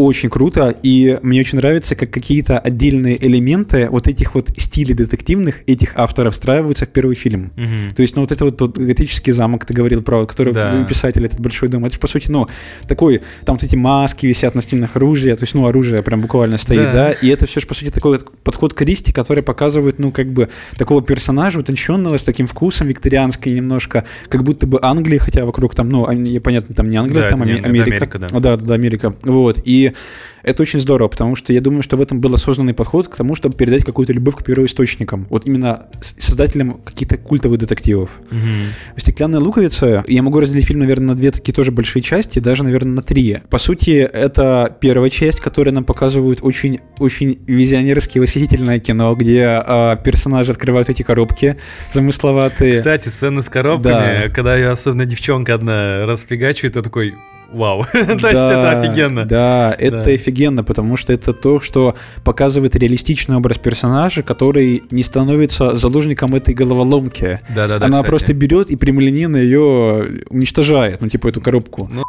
очень круто, и мне очень нравится, как какие-то отдельные элементы вот этих вот стилей детективных этих авторов встраиваются в первый фильм. Мгм. То есть, ну, вот это вот тот готический замок, ты говорил про, который Да. писатель, этот большой дом, это же, по сути, ну, такой, там вот эти маски висят на стенах оружия, то есть, ну, оружие прям буквально стоит, Да. да, и это все же, по сути, такой вот подход к Кристи, который показывает, ну, как бы, такого персонажа утонченного, с таким вкусом викторианской немножко, как будто бы Англии, хотя вокруг там, ну, они- понятно, там не Англия, Да, там не- Америка. Америка, да. Да, да, Америка. Вот, и это очень здорово, потому что я думаю, что в этом был осознанный подход к тому, чтобы передать какую-то любовь к первоисточникам. Вот именно создателям каких-то культовых детективов. Мгм. «Стеклянная луковица», я могу разделить фильм, наверное, на две такие тоже большие части, даже, наверное, на три. По сути, это первая часть, которая нам показывает очень, очень визионерское, восхитительное кино, где а, персонажи открывают эти коробки замысловатые. Кстати, сцены с коробками, Да. когда я особенно девчонка одна расфигачивает, я такой, вау. То есть это Да, офигенно. Да, это Да. офигенно, потому что это то, что показывает реалистичный образ персонажа, который не становится заложником этой головоломки. Да-да-да, Она кстати. просто берет и прямолинейно ее уничтожает, ну, типа эту коробку. Ну,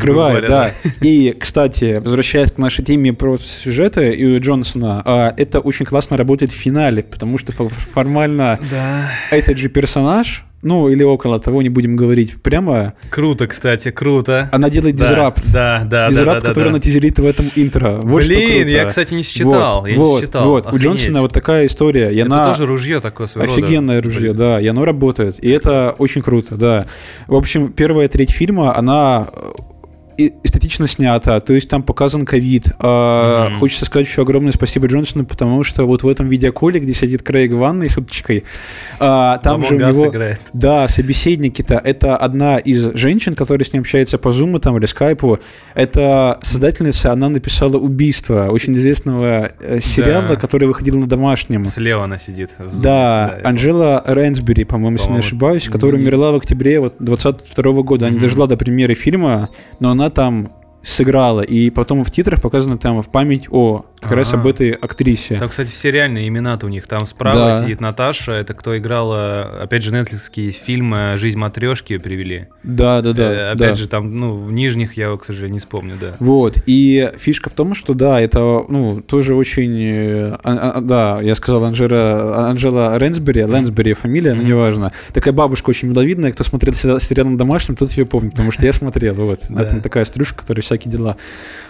грубо да. И, кстати, возвращаясь к нашей теме про сюжеты и Джонсона, а, это очень классно работает в финале, потому что фо- формально Да. этот же персонаж, ну, или около того, не будем говорить прямо, Круто, кстати, круто. она делает Да, дизрапт. Да, да, Дизрапт, да, да, который да. она тизерит в этом интро. Вот Блин, я, кстати, не считал. Вот, я вот, не считал. вот. У. Джонсона вот такая история. И Это она тоже ружье такое своего рода. офигенное ружье, Блин. да, и оно работает. И это очень круто, да. В общем, первая треть фильма, она эстетично снята, то есть там показан ковид. Мгм. Хочется сказать еще огромное спасибо Джонсону, потому что вот в этом видеоколе, где сидит Крейг в ванной с уточкой, а, там же у него... играет. Да, собеседники-то это одна из женщин, которая с ним общается по зуму там или скайпу. Это создательница, она написала «Убийство» очень известного э, сериала, Да. который выходил на домашнем. Слева она сидит. зуме, Да, я Анжела Рэнсбери, по-моему, если не ошибаюсь, которая не- умерла в октябре вот 22 года. Она не Мгм. дожила до премьеры фильма, но она там сыграла. И потом в титрах показано там в память о как раз Ага. об этой актрисе. Там, кстати, все реальные имена-то у них. Там справа Да. сидит Наташа, это кто играла, опять же, нетфликсский фильм э, «Жизнь матрешки» привели. Да, да, да. Э, да. Опять же, там, ну, в нижних я, к сожалению, не вспомню, да. Вот, и фишка в том, что да, это, ну, тоже очень, э, а- а- да, я сказал Анжела, Анжела Рэнсбери, Лэнсбери фамилия, но Мгм. неважно. Такая бабушка очень миловидная, кто смотрел се- сериал на домашнем, тот ее помнит, потому что я смотрел, вот. Да. Это такая стружка, которая всякие дела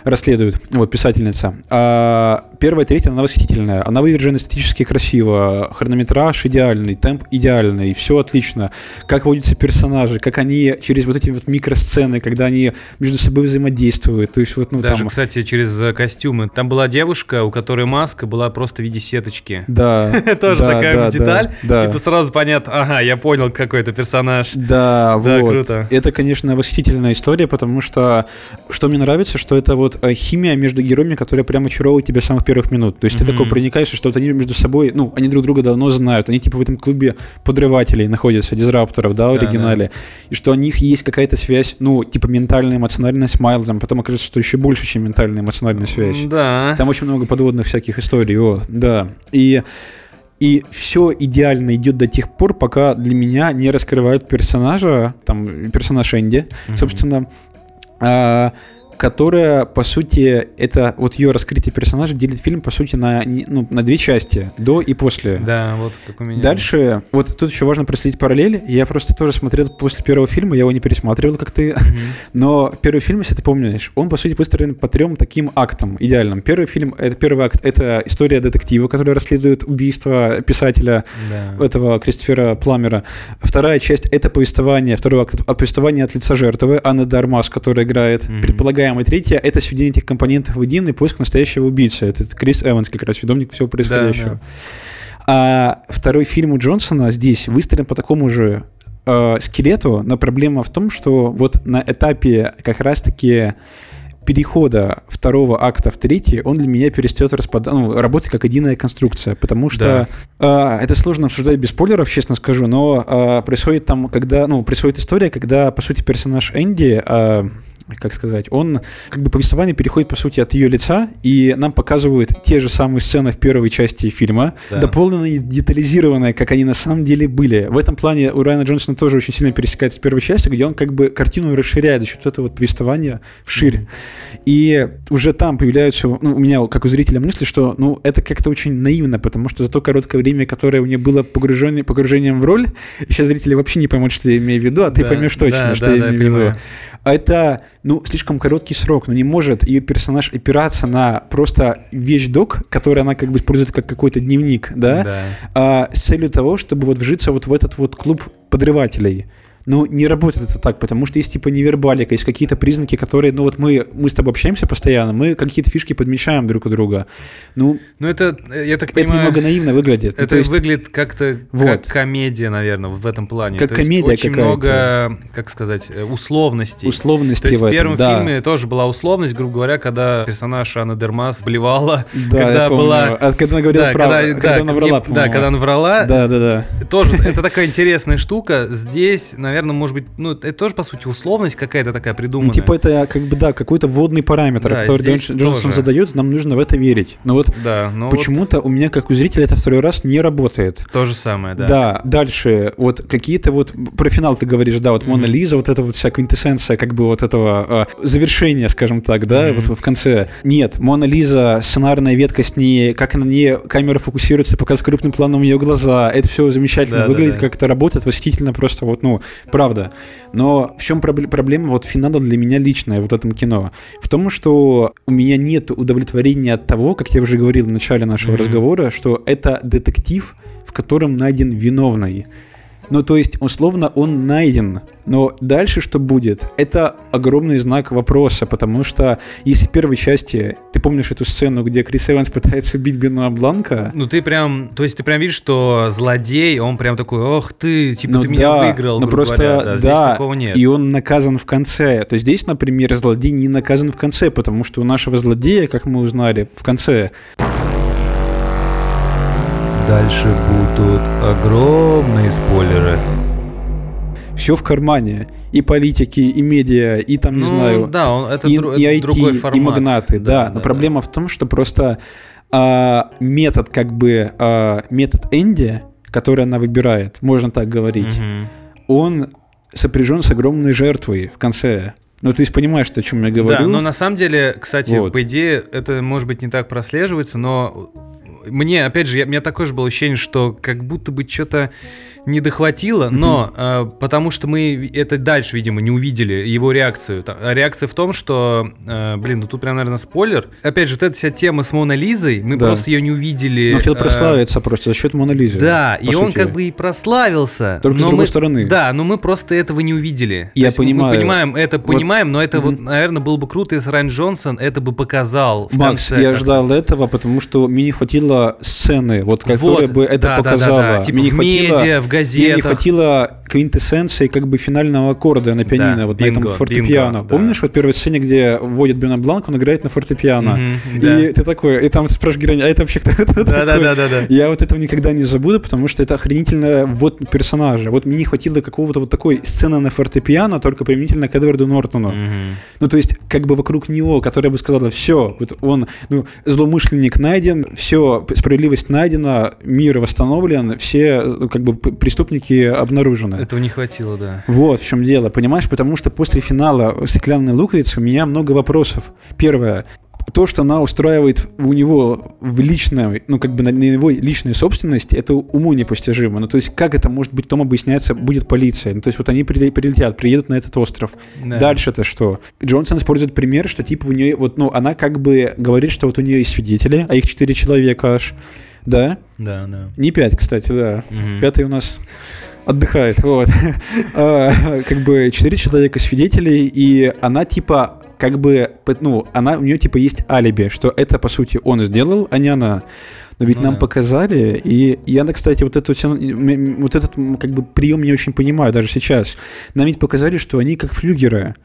расследует, вот, писательница. А первая третья, она восхитительная. Она вывержена эстетически красиво, хронометраж идеальный, темп идеальный, все отлично. Как водятся персонажи, как они через вот эти вот микросцены, когда они между собой взаимодействуют. То есть вот, ну, Даже, там... кстати, через э, костюмы. Там была девушка, у которой маска была просто в виде сеточки. Да. Тоже такая деталь. Типа сразу понятно, ага, я понял, какой это персонаж. Да, Да, вот. круто. Это, конечно, восхитительная история, потому что что мне нравится, что это вот э, химия между героями, которая прямо очаровывает тебя с самых первых минут. То есть ты Мгм. такой проникаешь, что вот они между собой, ну, они друг друга давно знают, они типа в этом клубе подрывателей находятся, дизрапторов, да, в оригинале, и что у них есть какая-то связь, ну, типа ментальная, эмоциональная с Майлзом, потом окажется, что еще больше, чем ментальная, эмоциональная связь. Да. Там очень много подводных всяких историй, вот, да. И, и все идеально идет до тех пор, пока для меня не раскрывают персонажа, там, персонаж Энди, Мгм. собственно, а, которая, по сути, это вот ее раскрытие персонажа делит фильм, по сути, на, ну, на две части, до и после. Да, вот как у меня. Дальше, вот тут еще важно проследить параллели. Я просто тоже смотрел после первого фильма, я его не пересматривал, как ты. Мгм. Но первый фильм, если ты помнишь, он, по сути, выстроен по трем таким актам идеальным. Первый фильм, это первый акт, это история детектива, который расследует убийство писателя Да. этого Кристофера Пламера. Вторая часть — это повествование, второй акт — повествование от лица жертвы, Анны Дармас, которая играет. Мгм. Предполагаемая третья — это сведение этих компонентов в один и поиск настоящего убийцы. Это Крис Эванс, как раз виновник всего происходящего. да. А второй фильм у Джонсона здесь выстроен по такому же э, скелету, но проблема в том, что вот на этапе как раз-таки перехода второго акта в третий, он для меня перестает распад... ну, работать как единая конструкция, потому что э, это сложно обсуждать без спойлеров, честно скажу, но э, происходит там, когда, ну, происходит история, когда, по сути, персонаж Энди, э, как сказать, он, как бы повествование переходит, по сути, от ее лица, и нам показывают те же самые сцены в первой части фильма, Да. дополненные, детализированные, как они на самом деле были. В этом плане у Райана Джонсона тоже очень сильно пересекается с первой частью, где он как бы картину расширяет за счет этого вот повествования вширь. И уже там появляются, ну, у меня, как у зрителя, мысли, что, ну, это как-то очень наивно, потому что за то короткое время, которое у меня было погружение, погружением в роль, сейчас зрители вообще не поймут, что я имею в виду, а ты Да, поймешь точно, да, что да, я да, имею в виду. А это, ну, слишком короткий срок, но не может ее персонаж опираться на просто вещдок, который она как бы использует как какой-то дневник, да, Да. а, с целью того, чтобы вот вжиться вот в этот вот клуб подрывателей. Ну, не работает это так, потому что есть типа невербалика, есть какие-то признаки, которые, ну вот мы, мы с тобой общаемся постоянно, мы какие-то фишки подмечаем друг у друга. Ну, Ну, это, э, я так это понимаю, немного наивно выглядит. Ну, это то есть- выглядит как-то Вот. как комедия, наверное, в этом плане. Как То есть комедия очень какая-то. много, как сказать, э, условностей. условности То есть в в этом, первом да. фильме тоже была условность, грубо говоря, когда персонаж Анна Дермас блевала, Да, когда была... А когда она говорила да, правду, когда, когда, да, она не- врала, да, по-моему. когда она врала, Да, да, да. тоже это такая интересная штука. Здесь, наверное, может быть, ну это тоже по сути условность какая-то такая придуманная. Ну, типа это как бы, да, какой-то водный параметр, Да, который Джонсон тоже. задает, нам нужно в это верить. Но вот да, но почему-то у меня, как у зрителя, это второй раз не работает. вот то же самое, да. Да. дальше, вот какие-то вот, про финал ты говоришь, да, вот Мгм. Мона Лиза, вот это вот вся квинтэссенция, как бы вот этого а, завершения, скажем так, да, Мгм. вот в конце. Нет, Мона Лиза, сценарная ветка с ней, как на ней камера фокусируется, показывает крупным планом ее глаза, это все замечательно Да, да, выглядит, да. как это работает, восхитительно просто, вот, ну, правда. Но в чем проблема вот финала для меня личная вот в этом кино? В том, что у меня нет удовлетворения от того, как я уже говорил в начале нашего Мгм. разговора, что это детектив, в котором найден виновный. Ну, то есть, условно, он найден. Но дальше что будет? Это огромный знак вопроса, потому что если в первой части, ты помнишь эту сцену, где Крис Эванс пытается убить Бена Бланка? Ну ты прям, то есть ты прям видишь, что злодей, он прям такой, ох ты, типа Ну ты меня да, выиграл, ну просто, говоря. Да, здесь да, такого нет. И он наказан в конце. То есть здесь, например, злодей не наказан в конце, потому что у нашего злодея, как мы узнали, в конце Дальше будут огромные спойлеры. все в кармане. И политики, и медиа, и там, не ну, знаю, да, он, это, и, дру- и IT, другой формат. и магнаты, да. Но проблема в том, что просто а, метод, как бы, а, метод Энди, который она выбирает, можно так говорить, Мгм. он сопряжен с огромной жертвой в конце. Ну, ты понимаешь, о чем я говорю? Да, но на самом деле, кстати, Вот. по идее, это может быть не так прослеживается, но мне, опять же, я- у меня такое же было ощущение, что как будто бы что-то не дохватило, но э, потому что мы это дальше, видимо, не увидели, его реакцию. А реакция в том, что, э, блин, ну тут прям, наверное, спойлер. Опять же, вот эта вся тема с Мона Лизой, мы Да. просто ее не увидели. Он хотел э, прославиться просто за счет Мона Лизы. Да, и он сути. как бы и прославился. Только с но другой мы- стороны. Да, но мы просто этого не увидели. Я понимаю. Мы понимаем, это Вот- понимаем, но это вот, Мгм. наверное, было бы круто, если Райан Джонсон это бы показал. Макс, я ждал этого, потому что мне не хватило сцены, вот, которая Вот, бы это да, да, да, показала. да, Типа мне не в хватило, медиа, в мне не газетах. хватило квинтэссенции как бы финального аккорда на пианино, Да, вот на этом бинго, фортепиано. бинго, да. Помнишь, вот первой сцене, где вводит Бена Бланк, он играет на фортепиано. Да. И ты такой, и там спрашиваешь героиня, а это вообще кто это Да, да, да, да, да. Я вот этого никогда не забуду, потому что это охренительно вот персонажа. Вот мне не хватило какого-то вот такой сцены на фортепиано, только применительно к Эдварду Нортону. Мгм. Ну, то есть, как бы вокруг него, которая бы сказала, все, вот он, ну, злоумышленник найден, все, справедливость найдена, мир восстановлен, все, ну, как бы, преступники обнаружены. Этого не хватило, да. Вот в чем дело, понимаешь? Потому что после финала «Стеклянной луковицы» у меня много вопросов. Первое. То, что она устраивает у него в личной, ну, как бы на, на его личной собственности, это уму непостижимо. Ну, то есть, как это может быть, потом объясняется, будет полиция. Ну, то есть, вот они приле- прилетят, приедут на этот остров. Да. Дальше-то что? Джонсон использует пример, что типа у нее, вот, ну, она как бы говорит, что вот у нее есть свидетели, а их четыре человека аж, да? Да, да. Не пять, кстати, да. Мгм. Пятый у нас отдыхает, вот. А, Как бы четыре человека свидетелей, и она типа как бы, ну, она, у нее типа есть алиби, что это, по сути, он сделал, а не она. Но ведь Ну нам да. показали, и я, кстати, вот, эту, вот этот как бы прием не очень понимаю даже сейчас. Нам ведь показали, что они как флюгеры.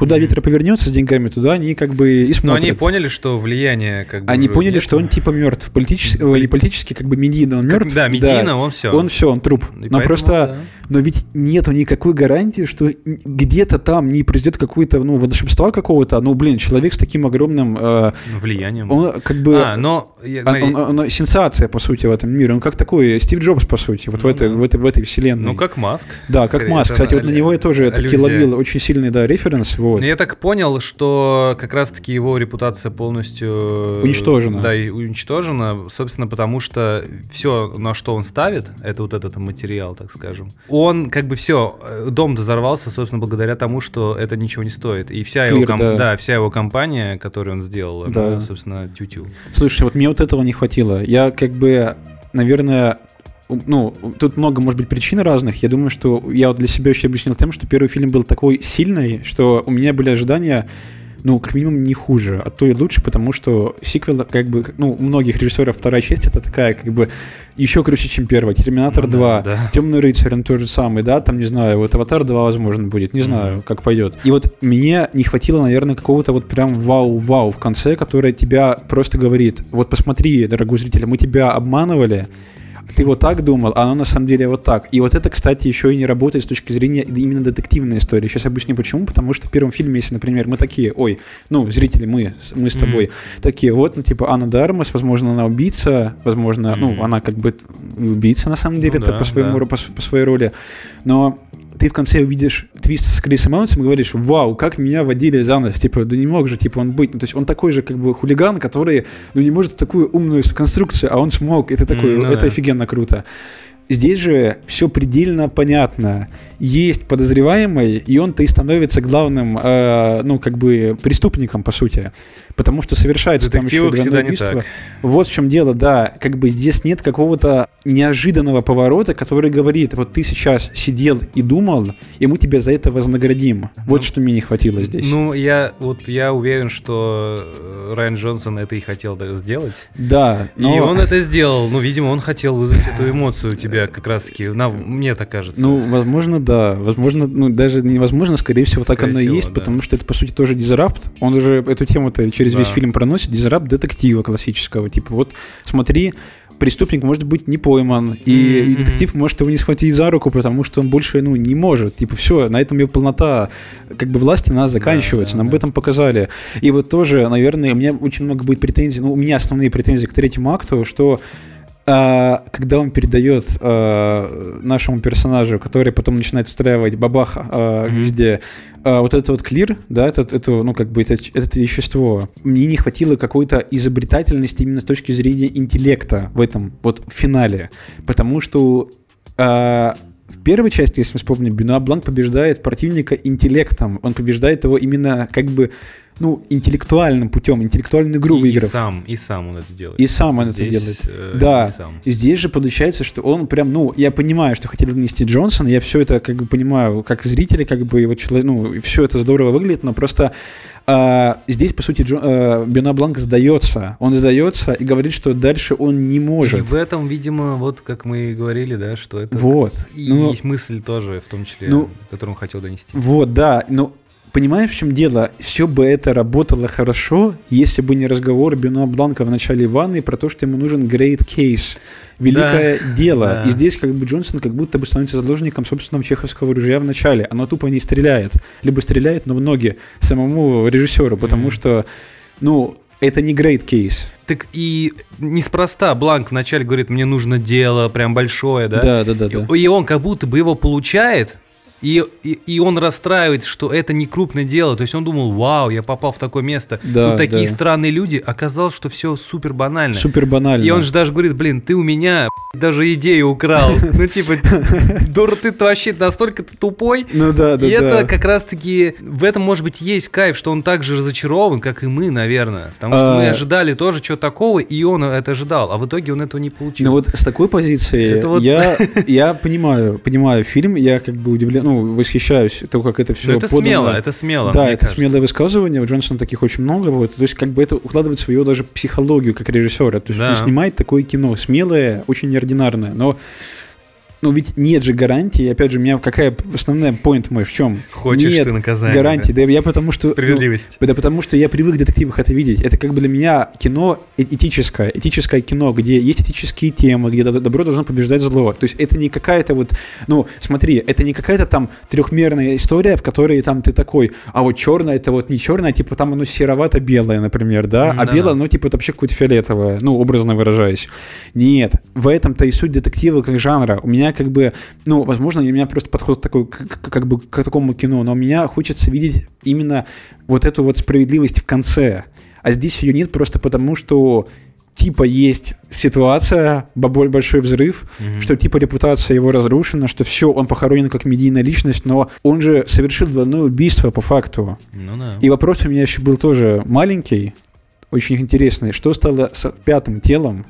Куда ветер повернется с деньгами, туда они как бы и Но смотрят. они поняли, что влияние как бы Они поняли, нету. что он типа мертв. Политически, не политически, как бы медийно он Как- мертв. Да, медийно, он все. Он все, он труп. Но просто, но ведь нету никакой гарантии, что где-то там не произойдет какое-то, ну, волшебства какого-то. Ну, блин, человек с таким огромным, э, влиянием. он как бы, а, но... он, смотри, он- он сенсация, по сути, в этом мире. Он как такой Стив Джобс, по сути, вот в, Ну этой, да. в, этой, в этой вселенной. ну, как Маск. да, как Маск. Кстати, вот на него я тоже таки ловил очень сильный, да, референс. Вот. Я так понял, что как раз-таки его репутация полностью... э, Уничтожена. Да, и уничтожена, собственно, потому что все, на что он ставит, это вот этот материал, так скажем, он как бы все, дом взорвался, собственно, благодаря тому, что это ничего не стоит. И вся его, Клир, ком- да. да, вся его компания, которую он сделал, Да. собственно, тютю. Слушай, вот мне вот этого не хватило. Я как бы, наверное, ну, тут много, может быть, причин разных. Я думаю, что я вот для себя еще объяснил тем, что первый фильм был такой сильный, что у меня были ожидания, ну, как минимум, не хуже, а то и лучше, потому что сиквел, как бы, ну, у многих режиссеров вторая часть это такая, как бы, еще круче, чем первая. Терминатор Ну да, 2, да. Темный рыцарь, он тот же самый, да, там, не знаю, вот Аватар 2, возможно, будет, не знаю, Мгм. как пойдет. И вот мне не хватило, наверное, какого-то вот прям вау-вау в конце, которое тебя просто говорит, вот посмотри, дорогой зритель, мы тебя обманывали, ты вот так думал, а оно на самом деле вот так. И вот это, кстати, еще и не работает с точки зрения именно детективной истории. Сейчас объясню почему. Потому что в первом фильме, если, например, мы такие, ой, ну, зрители, мы, мы с тобой, такие, вот, ну, типа, Анна Дармас, возможно, она убийца, возможно, ну, Мгм. она как бы убийца, на самом деле, Ну это да, по, своему, да. по, по своей роли. Но ты в конце увидишь твист с Крисом Эвансом и говоришь, вау, как меня водили за нос, типа, да не мог же, типа, он быть, ну, то есть он такой же, как бы, хулиган, который, ну, не может такую умную конструкцию, а он смог, и ты такой, М, ну это да. офигенно круто. Здесь же все предельно понятно. Есть подозреваемый, и он-то и становится главным, э, ну, как бы, преступником, по сути. Потому что совершается там еще двойное убийство. так. Вот в чем дело, да. Как бы здесь нет какого-то неожиданного поворота, который говорит, вот ты сейчас сидел и думал, и мы тебя за это вознаградим. Вот Ну, что мне не хватило здесь. Ну, я вот я уверен, что э, Райан Джонсон это и хотел да, сделать. да, но... И он это сделал. Ну, видимо, он хотел вызвать эту эмоцию у тебя как раз-таки. На, мне так кажется. Ну, возможно, да. Возможно, ну, даже невозможно, скорее всего, так Скорее оно и есть, да. потому что это, по сути, тоже дизрапт. Он уже эту тему-то через весь Да. фильм проносит. Дизрапт детектива классического. Типа, вот, смотри, преступник может быть не пойман, и, Мгм. детектив может его не схватить за руку, потому что он больше, ну, не может. Типа, все, на этом ее полнота, как бы, власти нас заканчивается. да, Нам да. об этом показали. И вот тоже, наверное, у меня очень много будет претензий, ну, у меня основные претензии к третьему акту, что а, когда он передает а, нашему персонажу, который потом начинает встраивать бабах а, Мгм. везде, а, вот этот вот клир, да, этот, это, ну, как бы, это, это вещество, мне не хватило какой-то изобретательности именно с точки зрения интеллекта в этом вот финале, потому что а, в первой части, если мы вспомним, Бенуа Бланк побеждает противника интеллектом. Он побеждает его именно как бы ну, интеллектуальным путем, интеллектуальную игру и, выиграв. И сам, и сам он это делает. И сам он Здесь, это делает. э, да. и сам. Здесь же получается, что он прям, ну, я понимаю, что хотели донести Джонсон, я все это как бы понимаю, как зрители, как бы его человек, ну, все это здорово выглядит, но просто а, здесь, по сути, Джо, а, Бена Бланк сдается. Он сдается и говорит, что дальше он не И может. в этом, видимо, вот как мы и говорили, да, что это Вот. и Ну, есть мысль тоже, в том числе, Ну, которую он хотел донести. Вот, да, но понимаешь, в чем дело? Все бы это работало хорошо, если бы не разговор Бенуа Бланка в начале ванны про то, что ему нужен great case, великое дело. да. И здесь как бы Джонсон как будто бы становится заложником собственного чеховского ружья в начале. Оно тупо не стреляет. Либо стреляет, но в ноги самому режиссеру, потому Мгм. что, ну, это не great case. Так и неспроста Бланк вначале говорит, мне нужно дело прям большое, да? Да, да, да, да. И, и он как будто бы его получает, и, и, и он расстраивается, что это не крупное дело. То есть он думал, вау, я попал в такое место. Да, Тут такие да. странные люди. Оказалось, что все супер банально. Супер банально. И он же даже говорит, блин, ты у меня даже идею украл. Ну, типа, дура, ты вообще настолько тупой. Ну да, да, И это как раз-таки, в этом, может быть, есть кайф, что он так же разочарован, как и мы, наверное. Потому что мы А. ожидали тоже чего такого, и он это ожидал, а в итоге он этого не получил. Ну вот с такой позиции я понимаю, понимаю фильм, я как бы удивлен, ну, восхищаюсь то, как это все это смело, это смело. Да, это кажется. смелое высказывание, у Джонсона таких очень много, вот, то есть как бы это укладывается в его даже психологию как режиссера, то есть Да. он снимает такое кино, смелое, очень неординарное, но ну ведь нет же гарантии, опять же, у меня какая основная point мой в чем? Хочешь нет ты наказание. гарантии, да я потому что... ну, Справедливость. да потому что я привык в детективах это видеть. Это как бы для меня кино э- этическое. Этическое кино, где есть этические темы, где до- добро должно побеждать зло. То есть это не какая-то вот... Ну, смотри, это не какая-то там трехмерная история, в которой там ты такой, а вот черное это вот не черное, типа там оно серовато-белое, например, да? А Да. белое, ну, типа вообще какое-то фиолетовое, ну, образно выражаясь. Нет, в этом-то и суть детектива как жанра. У меня как бы, ну, возможно, у меня просто подход такой, к- к- как бы к такому кино, но мне хочется видеть именно вот эту вот справедливость в конце. А здесь ее нет просто потому, что типа есть ситуация, баболь большой взрыв, Мгм. что типа репутация его разрушена, что все, он похоронен как медийная личность, но он же совершил двойное убийство по факту. Ну да. И вопрос у меня еще был тоже маленький, очень интересный. Что стало с пятым телом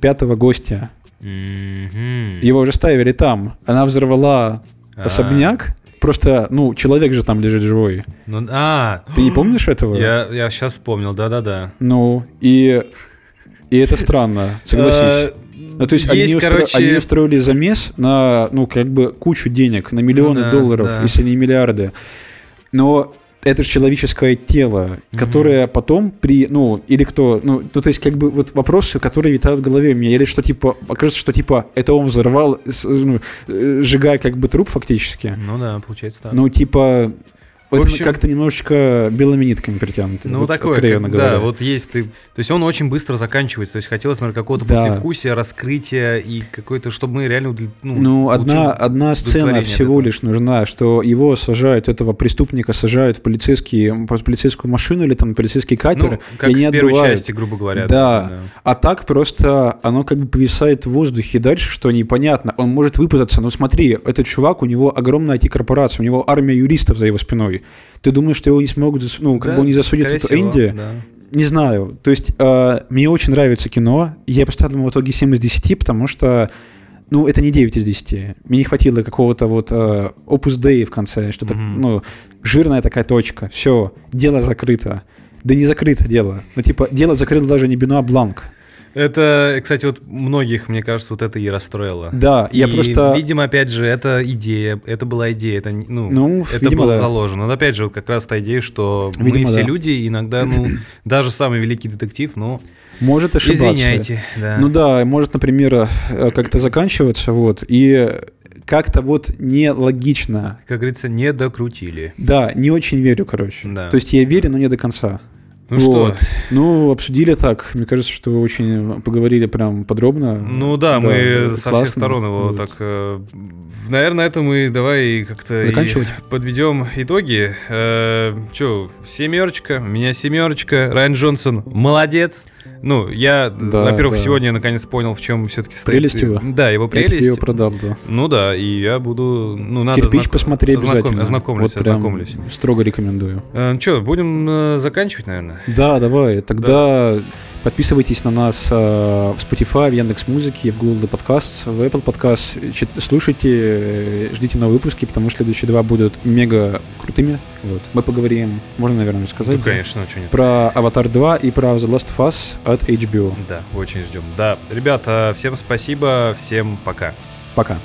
пятого гостя? Мгм. Его уже ставили там. Она взорвала А, особняк. Просто, ну, человек же там лежит живой. Ну, а, Ты не помнишь этого? я, я сейчас вспомнил, да-да-да. Ну, и, и это странно, согласись. Ну, то есть, они, есть, устро- короче, они устроили замес на, ну, как бы кучу денег, на миллионы Ну да, долларов, да. если не миллиарды. Но это же человеческое тело, которое потом при, ну, или кто, ну, ну, то есть, как бы, вот вопросы, которые витают в голове у меня, или что, типа, окажется, что, типа, это он взорвал, ну, э, сжигая, как бы, труп фактически. Ну да, получается так. Ну, типа, это общем- как-то немножечко белыми нитками притянуто. Ну, вот такое, как- да, вот есть ты. То есть он очень быстро заканчивается. То есть хотелось, наверное, какого-то Да. послевкусия, раскрытия и какой-то, чтобы мы реально ну, Ну, одна, одна сцена всего лишь нужна, что его сажают, этого преступника сажают в полицейский, в полицейскую машину или там полицейский катер, Ну, как и они в первой отбывают. части, грубо говоря. Да. А так просто оно как бы повисает в воздухе дальше, что непонятно. Он может выпутаться, но смотри, этот чувак, у него огромная IT-корпорация, у него армия юристов за его спиной. Ты думаешь, что его не смогут, ну, как Да, бы не скорее эту всего, Энди? да. Не знаю. То есть э, мне очень нравится кино. Я поставил ему в итоге 7 из 10, потому что ну, это не 9 из 10. Мне не хватило какого-то вот э, opus dei в конце, что-то, Мгм. ну, жирная такая точка. Все, дело закрыто. Да не закрыто дело. Ну, типа, дело закрыл даже не Бенуа Бланк. Это, кстати, вот многих, мне кажется, вот это и расстроило. Да, я И, просто... Видимо, опять же, это идея, это была идея, это, ну, Ну, это видимо, было да. заложено. Но опять же, вот как раз та идея, что мы Видимо, все да. люди, иногда, ну, даже самый великий детектив, ну, Может ошибаться. извиняйте. Да. Ну да, может, например, э, как-то заканчиваться, вот, и как-то вот нелогично. Как говорится, не докрутили. Да, не очень верю, короче. Да. То есть я верю, но не до конца. Ну Вот. что, Ну, обсудили так. Мне кажется, что очень поговорили прям подробно. ну да, мы со классно. всех сторон его Вот. так... э, наверное, это мы давай как-то Заканчивать. подведем итоги. Э, Че, семерочка, у меня семерочка, Райан Джонсон молодец. Ну, я, Да, во-первых, да. сегодня наконец понял, в чем все-таки стоит. Прелесть его. Да, его Я прелесть. его продал, да. Ну да, и я буду, ну надо Кирпич знак- посмотри обязательно. Ознакомлюсь, вот ознакомлюсь. Строго рекомендую. Э, что, будем э, заканчивать, наверное? Да, давай. Тогда подписывайтесь на нас э, в Spotify, в Яндекс Музыке, в Google Подкаст, в Apple Podcast. Слушайте, э, ждите новые выпуски, потому что следующие два будут мега крутыми. Вот. Мы поговорим, можно, наверное, рассказать. Ну, конечно, нет. Про Аватар 2 и про The Last of Us от HBO. Да, очень ждем. Да, ребята, всем спасибо, всем пока. Пока.